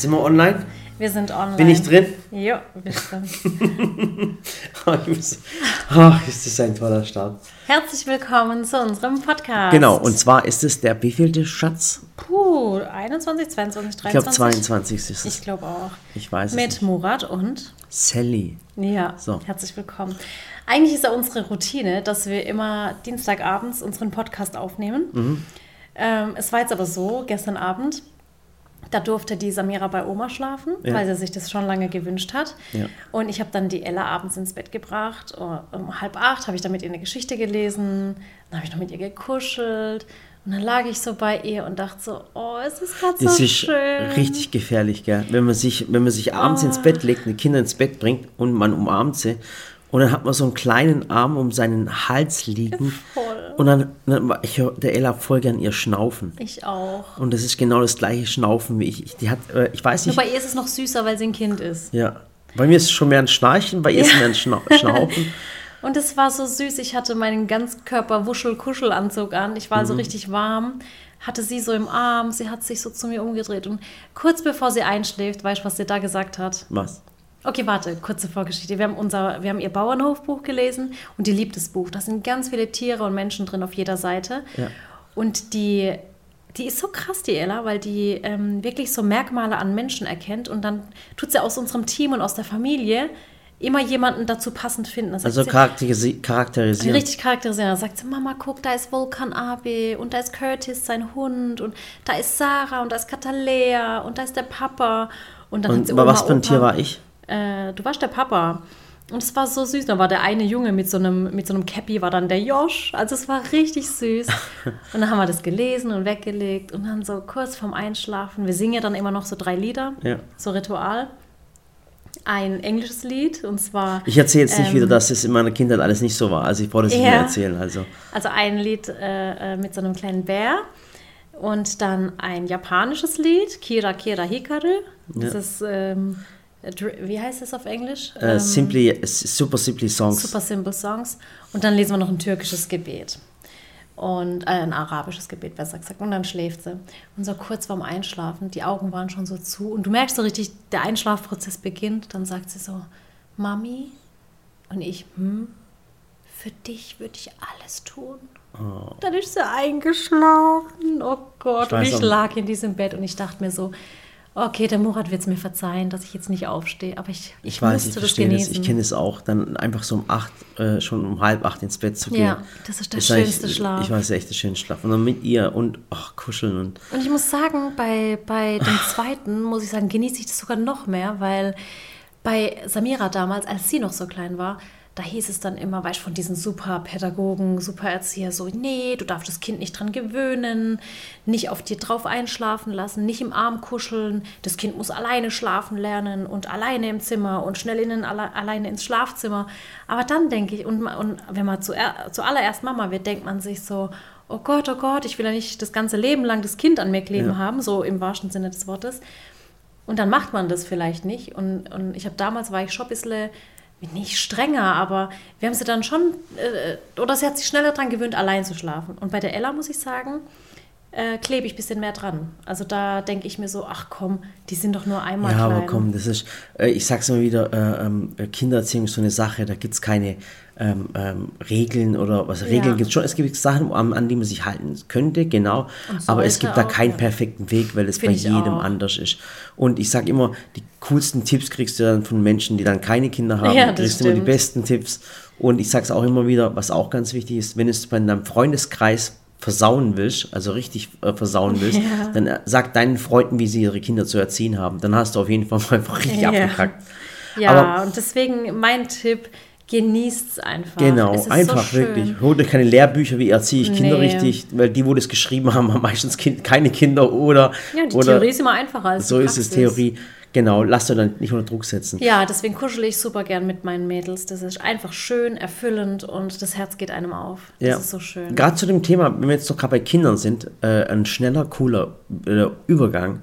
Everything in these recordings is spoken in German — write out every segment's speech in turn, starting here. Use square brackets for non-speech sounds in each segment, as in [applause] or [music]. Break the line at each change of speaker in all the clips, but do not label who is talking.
Sind wir online?
Wir sind online.
Bin ich drin?
Ja, bist du.
Oh, ist das ein toller Start.
Herzlich willkommen zu unserem Podcast.
Genau, und zwar ist es der wievielte Schatz?
Puh, 21, 22, 23.
Ich glaube 22 ist es.
Ich glaube auch.
Ich weiß es
Mit. Murat und
Sally.
ja,
So.
herzlich willkommen. Eigentlich ist ja unsere Routine, dass wir immer Dienstagabends unseren Podcast aufnehmen.
Mhm.
Ähm, es war jetzt aber so, gestern Abend, da durfte die Samira bei Oma schlafen,
Ja.
weil sie sich das schon lange gewünscht hat.
Ja.
Und ich habe dann die Ella abends ins Bett gebracht. Oh, Um halb acht habe ich dann mit ihr eine Geschichte gelesen. Dann habe ich noch mit ihr gekuschelt. Und dann lag ich so bei ihr und dachte so, oh, es ist gerade
Das
so
ist
schön.
richtig gefährlich, gell? Wenn man sich, wenn man sich abends ins Bett legt, die Kinder ins Bett bringt und man umarmt sie und dann hat man so einen kleinen Arm um seinen Hals liegen
Voll.
und dann, dann ich höre der Ella voll gern ihr Schnaufen.
Ich auch.
Und das ist genau das gleiche Schnaufen wie ich. Ich- Die hat, äh, ich weiß
Nur
nicht,
bei ihr ist es noch süßer, weil sie ein Kind ist.
ja. Bei mir ist es schon mehr ein Schnarchen, bei ihr ist es mehr ein Schna Schnaufen. [laughs]
Und es war so süß. Ich hatte meinen Ganzkörper-Wuschel-Kuschelanzug an. Ich war so richtig warm. Hatte sie so im Arm. Sie hat sich so zu mir umgedreht. Und kurz bevor sie einschläft, weißt du, was sie da gesagt hat?
Was?
Okay, warte, kurze Vorgeschichte. Wir haben, unser, wir haben ihr Bauernhofbuch gelesen und das Buch. Da sind ganz viele Tiere und Menschen drin auf jeder Seite.
Ja.
Und die, die ist so krass, die Ella, weil die ähm, wirklich so Merkmale an Menschen erkennt und dann tut sie aus unserem Team und aus der Familie immer jemanden dazu passend finden. Das
Also
sie,
charakterisi charakterisieren.
richtig charakterisieren. Da sagt sie, Mama, guck, da ist Volkan Abe und da ist Curtis, sein Hund und da ist Sarah und da ist Katalea und da ist der Papa. Und dann
Und aber
Oma,
was für ein
Opa.
Tier war ich?
Äh, du warst der Papa. Und es war so süß. Da war der eine Junge mit so einem, mit so einem Cappy, war dann der Josh. Also es war richtig süß. [laughs] Und dann haben wir das gelesen und weggelegt. Und dann so kurz vorm Einschlafen. Wir singen ja dann immer noch so drei Lieder.
Ja.
So Ritual. Ein englisches Lied. Und zwar.
Ich erzähle jetzt nicht
ähm,
wieder, dass es in meiner Kindheit alles nicht so war. Also ich brauche das nicht
Ja.
mehr erzählen. Also
Also ein Lied äh, äh, mit so einem kleinen Bär. Und dann ein japanisches Lied. Kira Kira Hikaru. Das
Ja.
ist. Ähm, wie heißt es auf Englisch?
äh,
Ähm,
simply, s- super simply Songs.
Super Simple Songs. Und dann lesen wir noch ein türkisches Gebet. Und äh, ein arabisches Gebet, besser gesagt. Und dann schläft sie. Und so kurz vorm Einschlafen, die Augen waren schon so zu. Und du merkst so richtig, der Einschlafprozess beginnt. Dann sagt sie so, Mami. Und ich, hm, für dich würde ich alles tun. Dann ist sie eingeschlafen. Oh Gott.
Ich
und ich lag in diesem Bett und ich dachte mir so, okay, der Murat wird es mir verzeihen, dass ich jetzt nicht aufstehe. Aber ich, ich,
weiß, ich
das
verstehe das.
genießen.
Ich kenne es auch. Dann einfach so um acht, äh, schon um halb acht ins Bett zu gehen.
Ja, das ist der
eigentlich-
schönste Schlaf.
Ich weiß, echt der schönste Schlaf. Und dann mit ihr und ach, kuscheln und
Und ich muss sagen, bei, bei dem [laughs] zweiten, muss ich sagen, genieße ich das sogar noch mehr, weil bei Samira damals, als sie noch so klein war, da hieß es dann immer, weißt du, von diesen super Pädagogen, super Erzieher, so, nee, du darfst das Kind nicht dran gewöhnen, nicht auf dir drauf einschlafen lassen, nicht im Arm kuscheln, das Kind muss alleine schlafen lernen und alleine im Zimmer und schnell in, alle, alleine ins Schlafzimmer. Aber dann denke ich, und, und wenn man zuer- zuallererst Mama wird, denkt man sich so, oh Gott, oh Gott, ich will ja nicht das ganze Leben lang das Kind an mir kleben
Ja.
haben, so im wahrsten Sinne des Wortes. Und dann macht man das vielleicht nicht. Und, und ich habe damals, war ich schon ein bisschen, nicht strenger, aber wir haben sie dann schon, äh, oder sie hat sich schneller daran gewöhnt, allein zu schlafen. Und bei der Ella muss ich sagen, äh, klebe ich ein bisschen mehr dran. Also da denke ich mir so, ach komm, die sind doch nur einmal
Ja,
klein.
aber komm, das ist, äh, ich sag's immer wieder, äh, ähm, äh, Kindererziehung ist so eine Sache, da gibt's keine ähm, ähm, Regeln oder was Regeln
Ja.
gibt's schon. Es gibt Sachen, an, an die man sich halten könnte, genau.
Und
aber es gibt da
auch,
keinen
ja.
perfekten Weg, weil es bei
Find ich
jedem
auch.
anders ist. Und ich sag immer, die coolsten Tipps kriegst du dann von Menschen, die dann keine Kinder haben.
Ja,
du
das
kriegst immer die
stimmt.
besten Tipps. Und ich sag's auch immer wieder, was auch ganz wichtig ist, wenn du es bei deinem Freundeskreis versauen willst, also richtig äh, versauen willst,
Ja.
dann äh, sag deinen Freunden, wie sie ihre Kinder zu erziehen haben. Dann hast du auf jeden Fall mal einfach richtig
Ja.
abgekackt.
Ja,
Aber-
und deswegen mein Tipp, genießt es einfach.
Genau,
Es
einfach
so
wirklich. Holt euch keine Lehrbücher, wie erziehe ich Kinder
Nee.
richtig, weil die, wo das geschrieben haben, haben meistens kind, keine Kinder oder.
Ja, die
oder
Theorie ist immer einfacher als
so ist es. Theorie. Genau, lasst euch dann nicht unter Druck setzen.
Ja, deswegen kuschel ich super gern mit meinen Mädels. Das ist einfach schön, erfüllend und das Herz geht einem auf. Das
Ja.
ist so schön.
Gerade zu dem Thema, wenn wir jetzt doch gerade bei Kindern sind, äh, ein schneller, cooler äh, Übergang.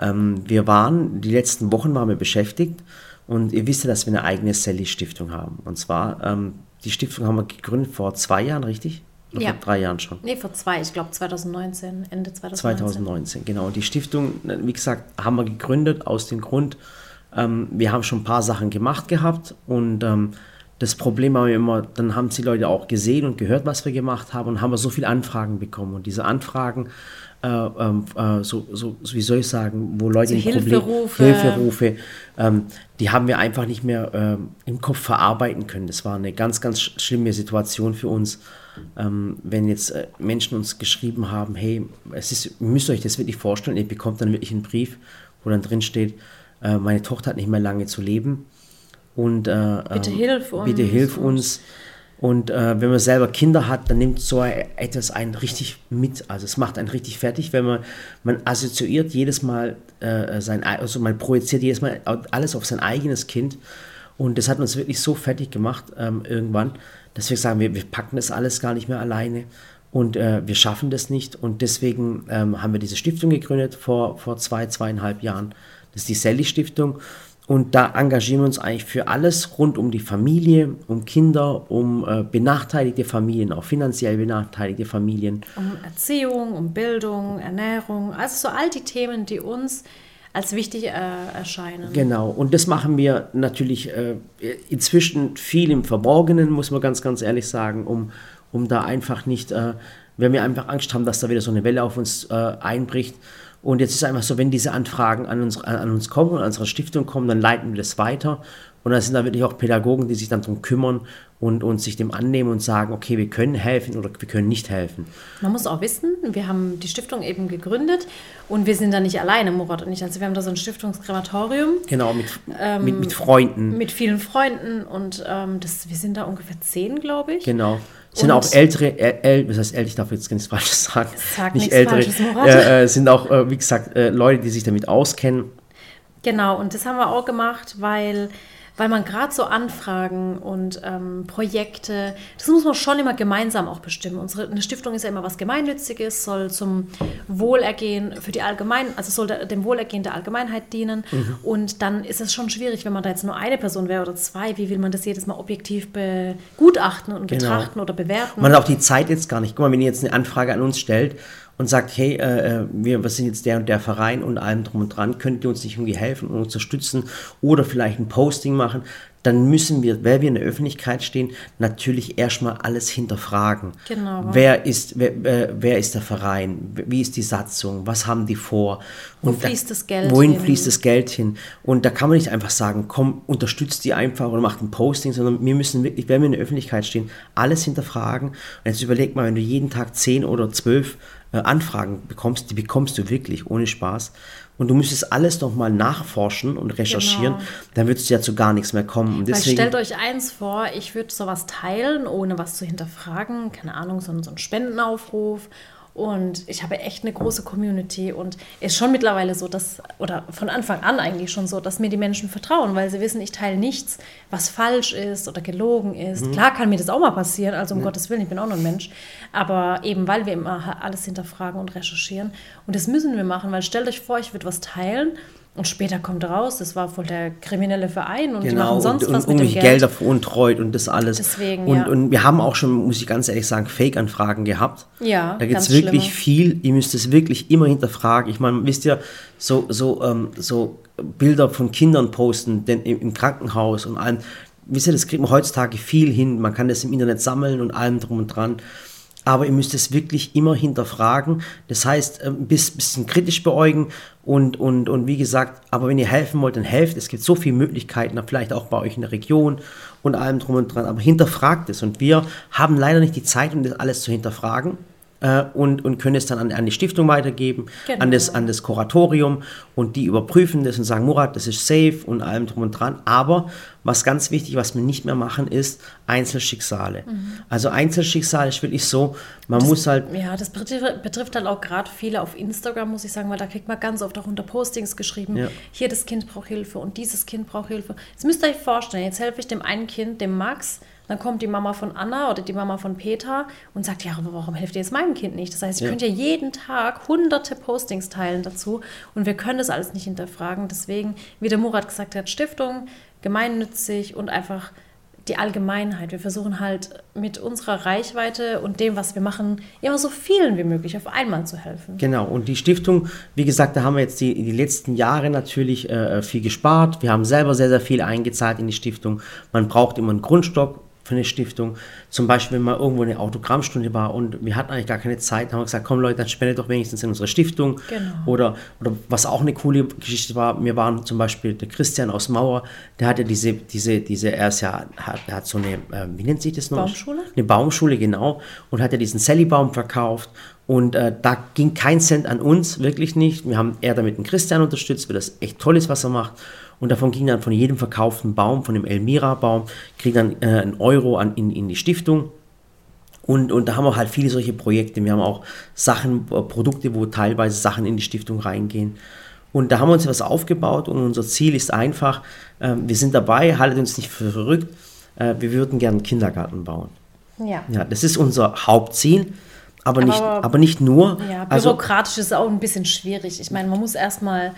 Ähm, wir waren, die letzten Wochen waren wir beschäftigt und ihr wisst ja, dass wir eine eigene Sally-Stiftung haben. Und zwar, ähm, die Stiftung haben wir gegründet vor zwei Jahren, richtig? Oder
Ja.
vor drei Jahren schon.
Nee, vor zwei, ich glaube 2019, Ende 2019.
2019, genau. Und die Stiftung, wie gesagt, haben wir gegründet aus dem Grund, ähm, wir haben schon ein paar Sachen gemacht gehabt und ähm, das Problem haben wir immer, dann haben die Leute auch gesehen und gehört, was wir gemacht haben und haben wir so viele Anfragen bekommen. Und diese Anfragen, äh, ähm, äh, so, so, so, wie soll ich sagen, wo Leute
So
ein Problem-
Hilferufe.
Hilferufe, ähm, die haben wir einfach nicht mehr ähm, im Kopf verarbeiten können. Das war eine ganz, ganz sch- schlimme Situation für uns. Ähm, wenn jetzt äh, Menschen uns geschrieben haben, hey, es ist, ihr müsst euch das wirklich vorstellen, ihr bekommt dann wirklich einen Brief, wo dann drin steht, äh, meine Tochter hat nicht mehr lange zu leben und äh,
Bitte
ähm,
hilf
bitte
uns
hilf
und-
uns. Und äh, wenn man selber Kinder hat, dann nimmt so etwas einen richtig mit. Also es macht einen richtig fertig, wenn man, man assoziiert jedes Mal äh, sein, ei- also man projiziert jedes Mal alles auf sein eigenes Kind. Und das hat uns wirklich so fertig gemacht ähm, irgendwann, dass wir sagen, wir, wir packen das alles gar nicht mehr alleine und äh, wir schaffen das nicht. Und deswegen ähm, haben wir diese Stiftung gegründet vor, vor zwei, zweieinhalb Jahren. Das ist die Sally Stiftung. Und da engagieren wir uns eigentlich für alles rund um die Familie, um Kinder, um äh, benachteiligte Familien, auch finanziell benachteiligte Familien.
Um Erziehung, um Bildung, Ernährung, also so all die Themen, die uns als wichtig äh, erscheinen.
Genau, und das machen wir natürlich äh, inzwischen viel im Verborgenen, muss man ganz, ganz ehrlich sagen, um, um da einfach nicht, äh, wenn wir einfach Angst haben, dass da wieder so eine Welle auf uns äh, einbricht. Und jetzt ist einfach so, wenn diese Anfragen an uns, an, uns kommen und an unsere Stiftung kommen, dann leiten wir das weiter. Und da sind da wirklich auch Pädagogen, die sich dann darum kümmern und, und sich dem annehmen und sagen, okay, wir können helfen oder wir können nicht helfen.
Man muss auch wissen, wir haben die Stiftung eben gegründet und wir sind da nicht alleine, Murat und ich. Also wir haben da so ein Stiftungskrematorium
Genau, mit, mit, mit Freunden.
mit vielen Freunden und ähm, das, wir sind da ungefähr zehn, glaube ich.
Genau. Sind
Und-
auch ältere, äh, äl, was heißt älter, ich darf jetzt nichts Falsches sagen.
Sag
nicht ältere, äh, sind auch, äh, wie gesagt, äh, Leute, die sich damit auskennen.
Genau, und das haben wir auch gemacht, weil, weil man gerade so Anfragen und ähm, Projekte, das muss man schon immer gemeinsam auch bestimmen. Unsere eine Stiftung ist ja immer was Gemeinnütziges, soll zum Wohlergehen für die Allgemein, also soll der, dem Wohlergehen der Allgemeinheit dienen.
Mhm.
Und dann ist es schon schwierig, wenn man da jetzt nur eine Person wäre oder zwei, wie will man das jedes Mal objektiv begutachten und
Genau.
betrachten oder bewerten?
Man hat auch die Zeit jetzt gar nicht. Guck mal, wenn ihr jetzt eine Anfrage an uns stellt und sagt, hey, äh, äh, wir, wir sind jetzt der und der Verein und allem drum und dran, könnt ihr uns nicht irgendwie helfen und unterstützen oder vielleicht ein Posting machen, dann müssen wir, weil wir in der Öffentlichkeit stehen, natürlich erstmal alles hinterfragen.
Genau.
Wer ist, wer, wer, wer ist der Verein? Wie ist die Satzung? Was haben die vor?
Wo
Und da-
fließt das Geld
Wohin
hin?
fließt das Geld hin? Und da kann man nicht einfach sagen, komm, unterstützt die einfach oder macht ein Posting, sondern wir müssen wirklich, wenn wir in der Öffentlichkeit stehen, alles hinterfragen. Und jetzt überleg mal, wenn du jeden Tag zehn oder zwölf äh, Anfragen bekommst, die bekommst du wirklich ohne Spaß. Und du müsstest alles nochmal nachforschen und recherchieren,
Genau.
dann würdest du ja zu gar nichts mehr kommen. Und
Weil
deswegen,
stellt euch eins vor, ich würde sowas teilen, ohne was zu hinterfragen. Keine Ahnung, so, so ein Spendenaufruf. Und ich habe echt eine große Community und ist schon mittlerweile so, dass, oder von Anfang an eigentlich schon so, dass mir die Menschen vertrauen, weil sie wissen, ich teile nichts, was falsch ist oder gelogen ist.
Mhm.
Klar kann mir das auch mal passieren, also um Gottes Willen, ich bin auch nur ein Mensch. Aber eben, weil wir immer alles hinterfragen und recherchieren. Und das müssen wir machen, weil stellt euch vor, ich würde was teilen und später kommt raus, das war voll der kriminelle Verein und die
Genau,
machen sonst
und,
was
und
mit dem Geld.
Gelder veruntreut und das alles.
Deswegen,
und,
ja.
und wir haben auch schon, muss ich ganz ehrlich sagen, Fake-Anfragen gehabt.
Ja,
Da gibt es wirklich
schlimme.
viel, ihr müsst es wirklich immer hinterfragen. Ich meine, wisst ihr, so, so, ähm, so Bilder von Kindern posten denn im, im Krankenhaus und allem. Wisst ihr, das kriegt man heutzutage viel hin. Man kann das im Internet sammeln und allem drum und dran. Aber ihr müsst es wirklich immer hinterfragen. Das heißt, ein bis- bisschen kritisch beäugen und, und, und wie gesagt, aber wenn ihr helfen wollt, dann helft. Es gibt so viele Möglichkeiten, vielleicht auch bei euch in der Region und allem drum und dran. Aber hinterfragt es. Und wir haben leider nicht die Zeit, um das alles zu hinterfragen. Äh, und, und können es dann an, an die Stiftung weitergeben,
Genau.
an, das, an das Kuratorium und die überprüfen das und sagen, Murat, das ist safe und allem drum und dran. Aber was ganz wichtig, was wir nicht mehr machen, ist Einzelschicksale. Also Einzelschicksale ist wirklich so, man muss halt
Ja, das betrifft, betrifft halt auch gerade viele auf Instagram, muss ich sagen, weil da kriegt man ganz oft auch unter Postings geschrieben,
Ja.
hier das Kind braucht Hilfe und dieses Kind braucht Hilfe. Jetzt müsst ihr euch vorstellen, jetzt helfe ich dem einen Kind, dem Max, dann kommt die Mama von Anna oder die Mama von Peter und sagt, ja, aber warum hilft ihr jetzt meinem Kind nicht? Das heißt, ihr
Ja.
könnt ja jeden Tag hunderte Postings teilen dazu und wir können das alles nicht hinterfragen. Deswegen, wie der Murat gesagt hat, Stiftung, gemeinnützig und einfach die Allgemeinheit. Wir versuchen halt mit unserer Reichweite und dem, was wir machen, immer so vielen wie möglich auf einmal zu helfen.
Genau, und die Stiftung, wie gesagt, da haben wir jetzt die, die letzten Jahre natürlich äh, viel gespart. Wir haben selber sehr, sehr viel eingezahlt in die Stiftung. Man braucht immer einen Grundstock für eine Stiftung. Zum Beispiel, wenn mal irgendwo eine Autogrammstunde war und wir hatten eigentlich gar keine Zeit, haben wir gesagt, komm Leute, dann spendet doch wenigstens in unsere Stiftung.
Genau.
Oder, oder was auch eine coole Geschichte war, wir waren zum Beispiel der Christian aus Mauer, der hatte diese, diese, diese, er ist ja, hat, er hat so eine, äh, wie nennt sich das noch?
Baumschule?
Eine Baumschule, genau. Und hat ja diesen Sally-Baum verkauft. Und äh, da ging kein Cent an uns, wirklich nicht. Wir haben eher damit den Christian unterstützt, weil das echt toll ist, was er macht. Und davon ging dann von jedem verkauften Baum, von dem Elmira-Baum, kriegt dann äh, ein Euro an, in, in die Stiftung. Und, und da haben wir halt viele solche Projekte. Wir haben auch Sachen, äh, Produkte, wo teilweise Sachen in die Stiftung reingehen. Und da haben wir uns was aufgebaut und unser Ziel ist einfach, äh, wir sind dabei, haltet uns nicht für verrückt, äh, wir würden gerne einen Kindergarten bauen.
Ja.
Ja, das ist unser Hauptziel, aber,
Aber-
nicht, aber nicht nur.
Ja,
also,
bürokratisch ist auch ein bisschen schwierig. Ich meine, man muss erstmal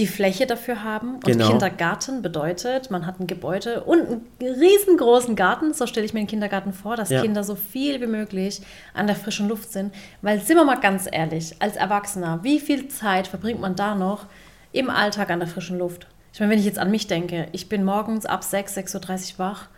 die Fläche dafür haben. Und
Genau.
Kindergarten bedeutet, man hat ein Gebäude und einen riesengroßen Garten. So stelle ich mir den Kindergarten vor, dass
Ja.
Kinder so viel wie möglich an der frischen Luft sind. Weil, sind wir mal ganz ehrlich, als Erwachsener, wie viel Zeit verbringt man da noch im Alltag an der frischen Luft? Ich meine, wenn ich jetzt an mich denke, ich bin morgens ab 6, 6.30 Uhr wach.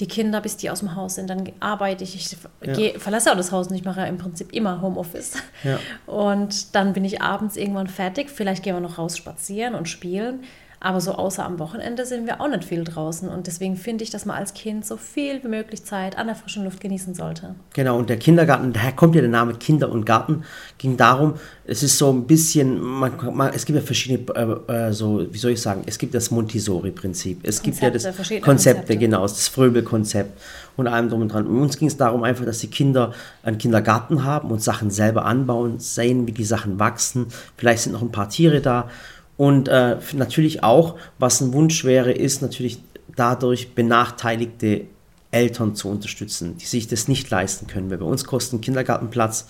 Die Kinder, bis die aus dem Haus sind, dann arbeite ich. Ich gehe, verlasse auch das Haus nicht, mache ja im Prinzip immer Homeoffice.
Ja.
Und dann bin ich abends irgendwann fertig. Vielleicht gehen wir noch raus spazieren und spielen. Aber so außer am Wochenende sind wir auch nicht viel draußen. Und deswegen finde ich, dass man als Kind so viel wie möglich Zeit an der frischen Luft genießen sollte.
Genau, und der Kindergarten, daher kommt ja der Name Kinder und Garten, ging darum, es ist so ein bisschen, man, man, es gibt ja verschiedene, äh, äh, so, wie soll ich sagen, es gibt das Montessori-Prinzip, es gibt ja das
Konzepte,
Konzepte,
Konzepte.
genau, das Fröbel-Konzept und allem drum und dran. Und uns ging es darum einfach, dass die Kinder einen Kindergarten haben und Sachen selber anbauen, sehen, wie die Sachen wachsen, vielleicht sind noch ein paar Tiere da und äh, natürlich auch, was ein Wunsch wäre, ist natürlich dadurch benachteiligte Eltern zu unterstützen, die sich das nicht leisten können. Weil bei uns kostet ein Kindergartenplatz,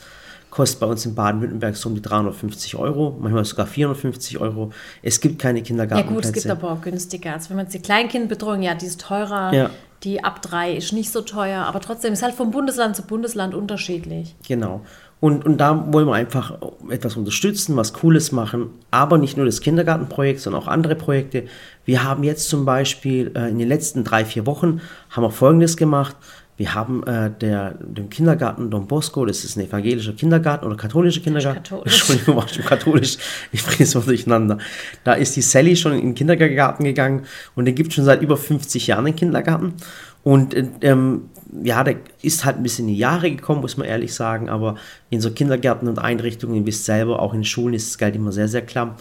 kostet bei uns in Baden-Württemberg so um die 350 Euro, manchmal sogar 450 Euro. Es gibt keine
Ja
Kindergartenplätze.
gut, es gibt aber auch günstiger. Also wenn man jetzt die Kleinkindbetreuung, ja, die ist teurer.
Ja.
Die ab drei ist nicht so teuer. Aber trotzdem ist halt vom Bundesland zu Bundesland unterschiedlich.
Genau. Und, und da wollen wir einfach etwas unterstützen, was Cooles machen, aber nicht nur das Kindergartenprojekt, sondern auch andere Projekte. Wir haben jetzt zum Beispiel äh, in den letzten drei, vier Wochen haben wir Folgendes gemacht. Wir haben äh, der, dem Kindergarten Don Bosco, das ist ein evangelischer Kindergarten oder katholischer Kindergarten.
katholisch. [laughs]
Entschuldigung, war schon katholisch. Ich bringe es mal durcheinander. Da ist die Sally schon in den Kindergarten gegangen und den gibt schon seit über 50 Jahren den Kindergarten. Und äh, ähm, ja, der ist halt ein bisschen in die Jahre gekommen, muss man ehrlich sagen, aber in so Kindergärten und Einrichtungen, ihr wisst selber, auch in Schulen ist das Geld immer sehr, sehr klamm,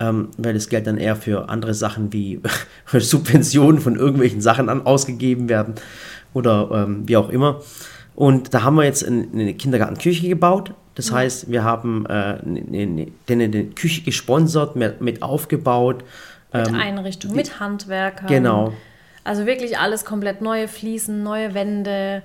ähm, weil das Geld dann eher für andere Sachen wie [laughs] Subventionen von irgendwelchen Sachen an, ausgegeben werden oder ähm, wie auch immer. Und da haben wir jetzt eine, Kindergartenküche gebaut. Das heißt, wir haben äh, eine, eine, Küche gesponsert, mit, mit aufgebaut.
Mit Einrichtung, mit Handwerkern.
Ähm, Genau.
Also wirklich alles komplett neue Fliesen, neue Wände.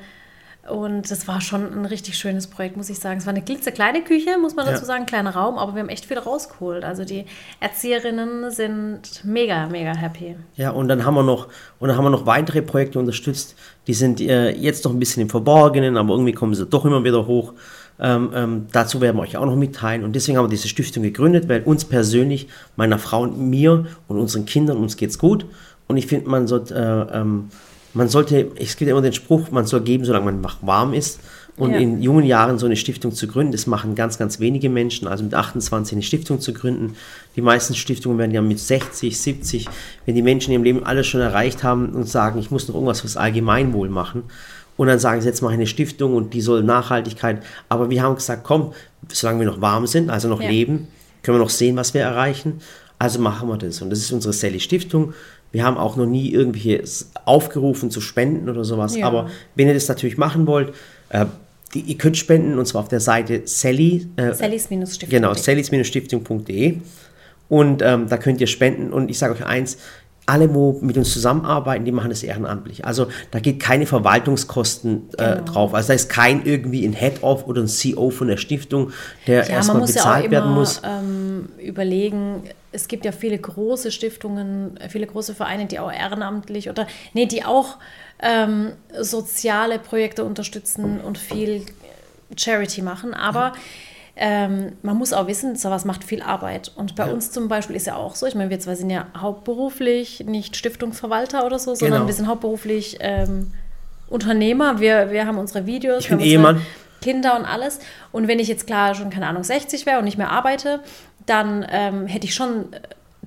Und das war schon ein richtig schönes Projekt, muss ich sagen. Es war eine klitzekleine Küche, muss man dazu
Ja.
sagen, kleiner Raum, aber wir haben echt viel rausgeholt. Also die Erzieherinnen sind mega, mega happy.
Ja, und dann haben wir noch, und dann haben wir noch weitere Projekte unterstützt. Die sind äh, jetzt noch ein bisschen im Verborgenen, aber irgendwie kommen sie doch immer wieder hoch. Ähm, ähm, dazu werden wir euch auch noch mitteilen. Und deswegen haben wir diese Stiftung gegründet, weil uns persönlich, meiner Frau und mir und unseren Kindern, uns geht's gut. Und ich finde, man sollte, äh, ähm, man sollte, es gibt ja immer den Spruch, man soll geben, solange man warm ist. Und
Ja.
in jungen Jahren so eine Stiftung zu gründen, das machen ganz, ganz wenige Menschen. Also mit 28 eine Stiftung zu gründen. Die meisten Stiftungen werden ja mit 60, 70, wenn die Menschen in ihrem Leben alles schon erreicht haben und sagen, ich muss noch irgendwas fürs Allgemeinwohl machen. Und dann sagen sie, jetzt mache ich eine Stiftung und die soll Nachhaltigkeit. Aber wir haben gesagt, komm, solange wir noch warm sind, also noch
Ja.
leben, können wir noch sehen, was wir erreichen. Also machen wir das. Und das ist unsere Sally Stiftung. Wir haben auch noch nie irgendwie s- aufgerufen zu spenden oder sowas.
Ja.
Aber wenn ihr das natürlich machen wollt, äh, die, ihr könnt spenden und zwar auf der Seite Sally. Äh,
Sallys-Stiftung.
Genau, sallys-stiftung.de. Und ähm, da könnt ihr spenden. Und ich sage euch eins, alle, wo mit uns zusammenarbeiten, die machen das ehrenamtlich. Also da geht keine Verwaltungskosten äh,
Genau.
drauf. Also da ist kein irgendwie ein Head-Off oder ein CEO von der Stiftung, der
Ja,
erstmal
muss ja
bezahlt werden
immer
muss.
ähm, überlegen, es gibt ja viele große Stiftungen, viele große Vereine, die auch ehrenamtlich oder, nee, die auch ähm, soziale Projekte unterstützen und viel Charity machen. Aber ähm, man muss auch wissen, sowas macht viel Arbeit. Und bei
Ja.
uns zum Beispiel ist ja auch so, ich meine, wir zwei sind ja hauptberuflich nicht Stiftungsverwalter oder so, sondern
Genau.
wir sind hauptberuflich ähm, Unternehmer. Wir, wir haben unsere Videos,
Ich bin
haben unsere
Ehemann.
Kinder und alles. Und wenn ich jetzt klar schon, keine Ahnung, 60 wäre und nicht mehr arbeite, dann ähm, hätte ich schon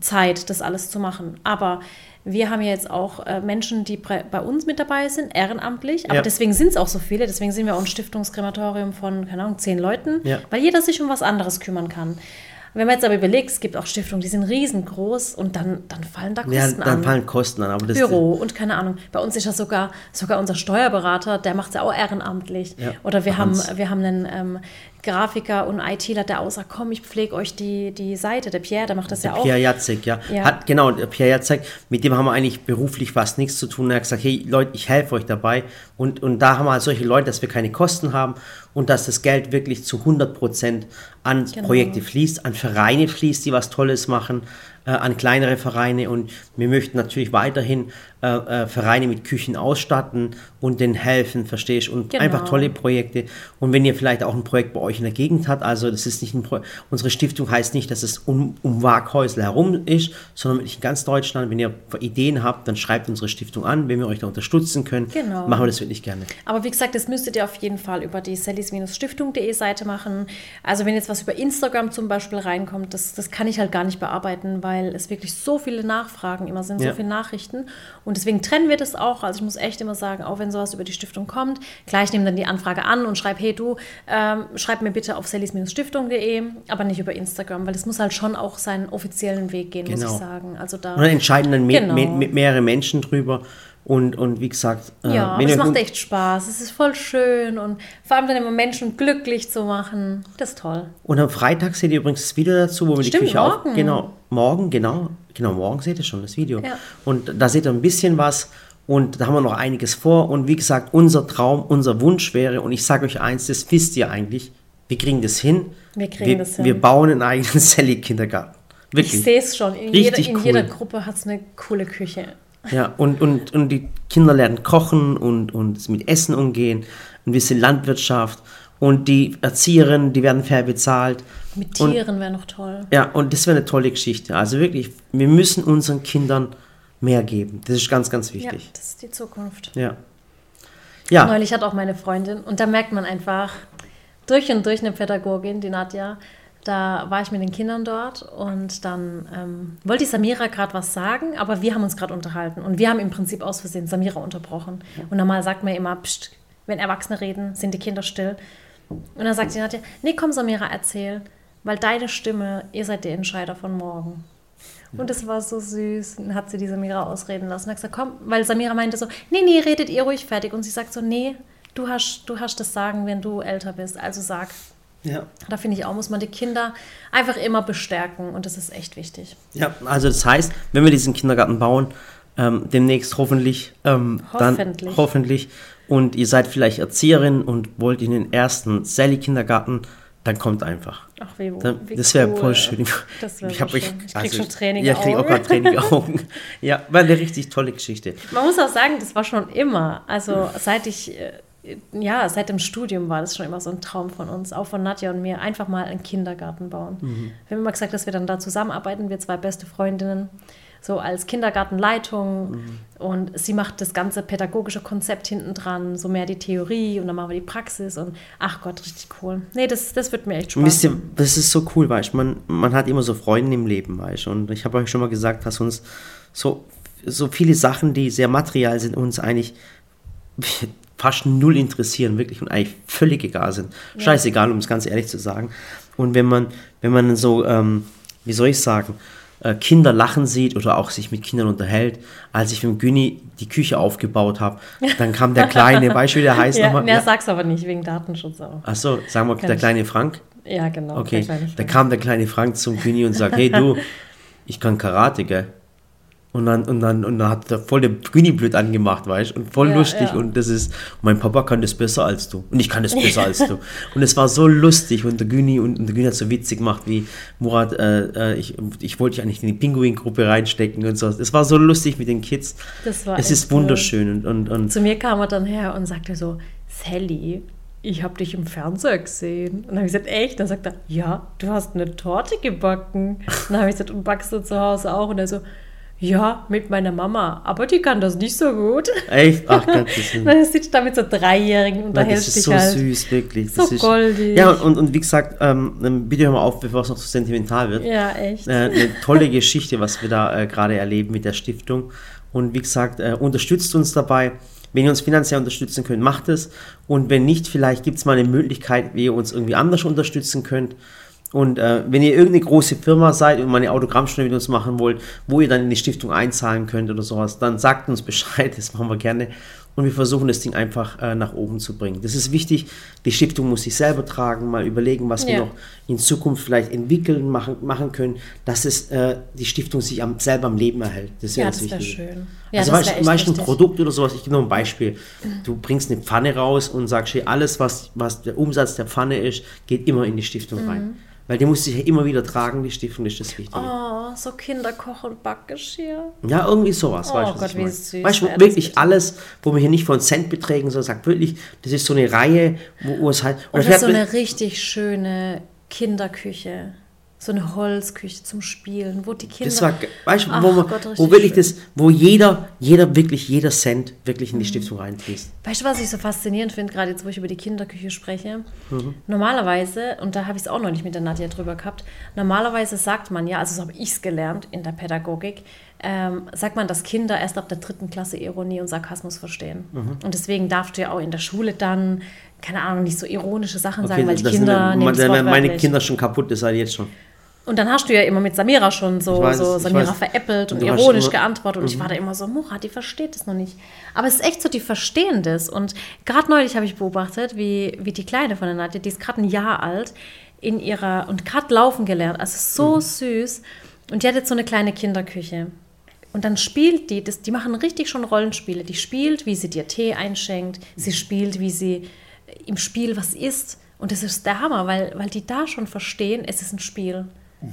Zeit, das alles zu machen. Aber wir haben ja jetzt auch äh, Menschen, die bei bei uns mit dabei sind, ehrenamtlich. Aber
Ja.
deswegen sind es auch so viele. Deswegen sind wir auch ein Stiftungskrematorium von, keine Ahnung, zehn Leuten,
Ja.
weil jeder sich um was anderes kümmern kann. Wenn man jetzt aber überlegt, es gibt auch Stiftungen, die sind riesengroß und dann, dann fallen da Kosten
Ja, dann
an.
fallen Kosten an. Aber das,
Büro und keine Ahnung. Bei uns ist ja sogar, sogar unser Steuerberater, der macht es ja auch ehrenamtlich.
Ja,
Oder wir haben, wir haben einen ähm, Grafiker und ITler, der aussagt, komm, ich pflege euch die, die Seite. Der Pierre, der macht das ja auch.
Pierre Jacek, ja.
Ja.
Hat, genau, der Pierre Jacek, mit dem haben wir eigentlich beruflich fast nichts zu tun. Er hat gesagt, hey Leute, ich helfe euch dabei. Und, und da haben wir halt solche Leute, dass wir keine Kosten haben und dass das Geld wirklich zu 100 Prozent an
Genau.
Projekte fließt, an Vereine fließt, die was Tolles machen, äh, an kleinere Vereine. Und wir möchten natürlich weiterhin äh, äh, Vereine mit Küchen ausstatten und denen helfen, verstehst? Und
Genau.
einfach tolle Projekte. Und wenn ihr vielleicht auch ein Projekt bei euch in der Gegend habt, also das ist nicht unsere Stiftung heißt nicht, dass es um, um Waghäusl herum ist, sondern wirklich in ganz Deutschland. Wenn ihr Ideen habt, dann schreibt unsere Stiftung an, wenn wir euch da unterstützen können.
Genau.
Machen wir das wirklich gerne.
Aber wie gesagt, das müsstet ihr auf jeden Fall über die sallys-stiftung.de Seite machen. Also wenn jetzt was über Instagram zum Beispiel reinkommt, das, das kann ich halt gar nicht bearbeiten, weil es wirklich so viele Nachfragen immer sind,
Ja.
so viele Nachrichten. Und deswegen trennen wir das auch. Also ich muss echt immer sagen, auch wenn sowas über die Stiftung kommt, gleich nehme dann die Anfrage an und schreibe, hey du, ähm, schreib mir bitte auf sallys-stiftung.de, aber nicht über Instagram, weil es muss halt schon auch seinen offiziellen Weg gehen, muss
Genau.
ich sagen. Also da,
Und dann entscheiden dann me
Genau.
me me mehrere Menschen drüber. Und, und wie gesagt, äh,
ja,
wenn
es macht echt Spaß. Es ist voll schön und vor allem dann immer Menschen glücklich zu machen. Das ist toll.
Und am Freitag seht ihr übrigens das Video dazu, wo wir
Stimmt,
die Küche auf.
morgen.
Genau, morgen, genau. Genau, morgen seht ihr schon das Video.
Ja.
Und da seht ihr ein bisschen was und da haben wir noch einiges vor. Und wie gesagt, unser Traum, unser Wunsch wäre, und ich sage euch eins, das wisst ihr eigentlich, wir kriegen das hin.
Wir kriegen
wir,
das hin.
Wir bauen einen eigenen [laughs] Sally-Kindergarten. Wirklich.
Ich sehe es schon. In, jeder, in
cool.
jeder Gruppe hat es eine coole Küche.
Ja, und, und, und die Kinder lernen kochen und, und mit Essen umgehen, ein bisschen Landwirtschaft. Und die Erzieherinnen, die werden fair bezahlt.
Mit Tieren wäre noch toll.
Ja, und das wäre eine tolle Geschichte. Also wirklich, wir müssen unseren Kindern mehr geben. Das ist ganz, ganz
Ja,
wichtig.
das ist die Zukunft.
Ja. Ja,
Neulich hat auch meine Freundin, und da merkt man einfach, durch und durch eine Pädagogin, die Nadja, da war ich mit den Kindern dort und dann ähm, wollte die Samira gerade was sagen, aber wir haben uns gerade unterhalten und wir haben im Prinzip aus Versehen Samira unterbrochen. Und normal sagt man immer, Psst, wenn Erwachsene reden, sind die Kinder still. Und dann sagt die Nadja, nee, komm Samira, erzähl, weil deine Stimme, ihr seid die Entscheider von morgen. Und das war so süß. Dann hat sie die Samira ausreden lassen. Und hat gesagt, komm, weil Samira meinte so, nee, nee, redet ihr ruhig fertig. Und sie sagt so, nee, du hast, du hast das Sagen, wenn du älter bist. Also sag.
ja.
Da finde ich auch, muss man die Kinder einfach immer bestärken. Und das ist echt wichtig.
ja, also das heißt, wenn wir diesen Kindergarten bauen, ähm, demnächst hoffentlich, ähm, dann
Hoffentlich.
Und ihr seid vielleicht Erzieherin und wollt in den ersten Sally-Kindergarten, dann kommt einfach.
Ach, wie,
Dann,
wie
das wäre
cool.
voll schön.
Das wäre
ich hab
schön. Ich krieg
also,
schon Training
Ja, ich krieg auch gerade Training [laughs] Augen. Ja, war eine richtig tolle Geschichte.
Man muss auch sagen, das war schon immer. Also seit ich, äh, ja, seit dem Studium war das schon immer so ein Traum von uns, auch von Nadja und mir, einfach mal einen Kindergarten bauen. Wir haben immer gesagt, dass wir dann da zusammenarbeiten, wir zwei beste Freundinnen, so als Kindergartenleitung. Und sie macht das ganze pädagogische Konzept hinten dran, so mehr die Theorie und dann machen wir die Praxis und ach Gott, richtig cool. Nee, das, das wird mir echt Spaß
wisst ihr, das ist so cool, weißt du, man, man hat immer so Freunde im Leben, weißt du, und ich habe euch schon mal gesagt, dass uns so, so viele Sachen, die sehr material sind, uns eigentlich [laughs] fast null interessieren, wirklich, und eigentlich völlig egal sind. Scheißegal, um es ganz ehrlich zu sagen. Und wenn man, wenn man so, ähm, wie soll ich sagen, äh, Kinder lachen sieht oder auch sich mit Kindern unterhält, als ich mit dem Günni die Küche aufgebaut habe, dann kam der Kleine, [laughs] weißt du, wie der heißt
Ja,
nochmal?
ja, sag's aber nicht, wegen Datenschutz auch.
Achso, sagen wir,
Kann
der
ich-
kleine Frank.
Ja, genau.
Okay, da kam der kleine Frank zum Günni und sagt, hey du, ich kann Karate, gell? Und dann, und dann, und dann hat er voll den Güni blöd angemacht, weißt du? Und voll
Ja,
lustig.
ja.
Und das ist, mein Papa kann das besser als du. Und ich kann das besser als du. [laughs] Und es war so lustig. Und der Güni, und, und der Güni hat so witzig gemacht, wie Murat, äh, äh, ich, ich wollte dich eigentlich in die Pinguin-Gruppe reinstecken und so. Es war so lustig mit den Kids.
Das war
es ist wunderschön. Und, und, und
Zu mir kam er dann her und sagte so, Sally, ich habe dich im Fernseher gesehen. Und dann habe ich gesagt, echt? Dann sagt er, ja, du hast eine Torte gebacken. Und dann habe ich gesagt, und backst du zu Hause auch? Und er so, ja, mit meiner Mama, aber die kann das nicht so gut.
echt, ach Gott, das [laughs] ist,
Dann sitzt du da mit so Dreijährigen und unterhältst
das ist so
halt.
süß, wirklich.
So
das ist,
goldig.
Ja, und, und wie gesagt, ähm, bitte hör mal auf, bevor es noch zu sentimental wird.
Ja, echt.
Äh, eine tolle Geschichte, was wir da äh, gerade erleben mit der Stiftung. Und wie gesagt, äh, unterstützt uns dabei. Wenn ihr uns finanziell unterstützen könnt, macht es. Und wenn nicht, vielleicht gibt es mal eine Möglichkeit, wie ihr uns irgendwie anders unterstützen könnt. Und äh, wenn ihr irgendeine große Firma seid und mal eine Autogrammstunde mit uns machen wollt, wo ihr dann in die Stiftung einzahlen könnt oder sowas, dann sagt uns [laughs] Bescheid, das machen wir gerne. Und wir versuchen das Ding einfach äh, nach oben zu bringen. Das ist wichtig. Die Stiftung muss sich selber tragen, mal überlegen, was wir
Ja.
noch in Zukunft vielleicht entwickeln, machen, machen können, dass es äh, die Stiftung sich am, selber am Leben erhält. Das ist
Ja,
ja,
das
das Wichtige.
schön. Ja,
also
das
weißt du, ein. Produkt oder sowas, ich gebe noch ein Beispiel. Du bringst eine Pfanne raus und sagst, hier, alles, was, was der Umsatz der Pfanne ist, geht immer in die Stiftung rein. Weil die muss sich ja immer wieder tragen, die Stiftung, das ist das Wichtige.
Oh, so Kinderkoch- und Backgeschirr.
Ja, irgendwie sowas,
Oh
weißt
Gott,
ich
wie süß
Weißt du,
das
wirklich alles, wo wir hier nicht von Centbeträgen, sondern sagt wirklich, das ist so eine Reihe, wo, wo es halt...
Oder
vielleicht-
so eine richtig schöne Kinderküche. So eine Holzküche zum Spielen, wo die Kinder.
Das war, weißt du, wo, man,
Gott,
wo wirklich
schön. Mhm.
das, wo jeder, jeder wirklich, jeder Cent wirklich in die Stiftung reinfließt.
Weißt du, was ich so faszinierend finde, gerade jetzt, wo ich über die Kinderküche spreche?
Mhm.
Normalerweise, und da habe ich es auch noch nicht mit der Nadja drüber gehabt, normalerweise sagt man ja, also so habe ich es gelernt in der Pädagogik, ähm, sagt man, dass Kinder erst ab der dritten Klasse Ironie und Sarkasmus verstehen.
Mhm.
Und deswegen darfst du ja auch in der Schule dann, keine Ahnung, nicht so ironische Sachen sagen,
Okay,
weil die Kinder
sind, meine, meine. Kinder schon kaputt, das seid ihr jetzt schon.
Und dann hast du ja immer mit Samira schon so,
weiß
so Samira veräppelt und ironisch
Mhm.
geantwortet. Und ich war da immer so, Murat, die versteht das noch nicht. Aber es ist echt so, die verstehen das. Und gerade neulich habe ich beobachtet, wie, wie die Kleine von der Nadja, die ist gerade ein Jahr alt, in ihrer, und gerade laufen gelernt. Also so
Mhm.
süß. Und die hat jetzt so eine kleine Kinderküche. Und dann spielt die, das, die machen richtig schon Rollenspiele. Die spielt, wie sie dir Tee einschenkt. Sie spielt, wie sie im Spiel was isst. Und das ist der Hammer, weil, weil die da schon verstehen, es ist ein Spiel.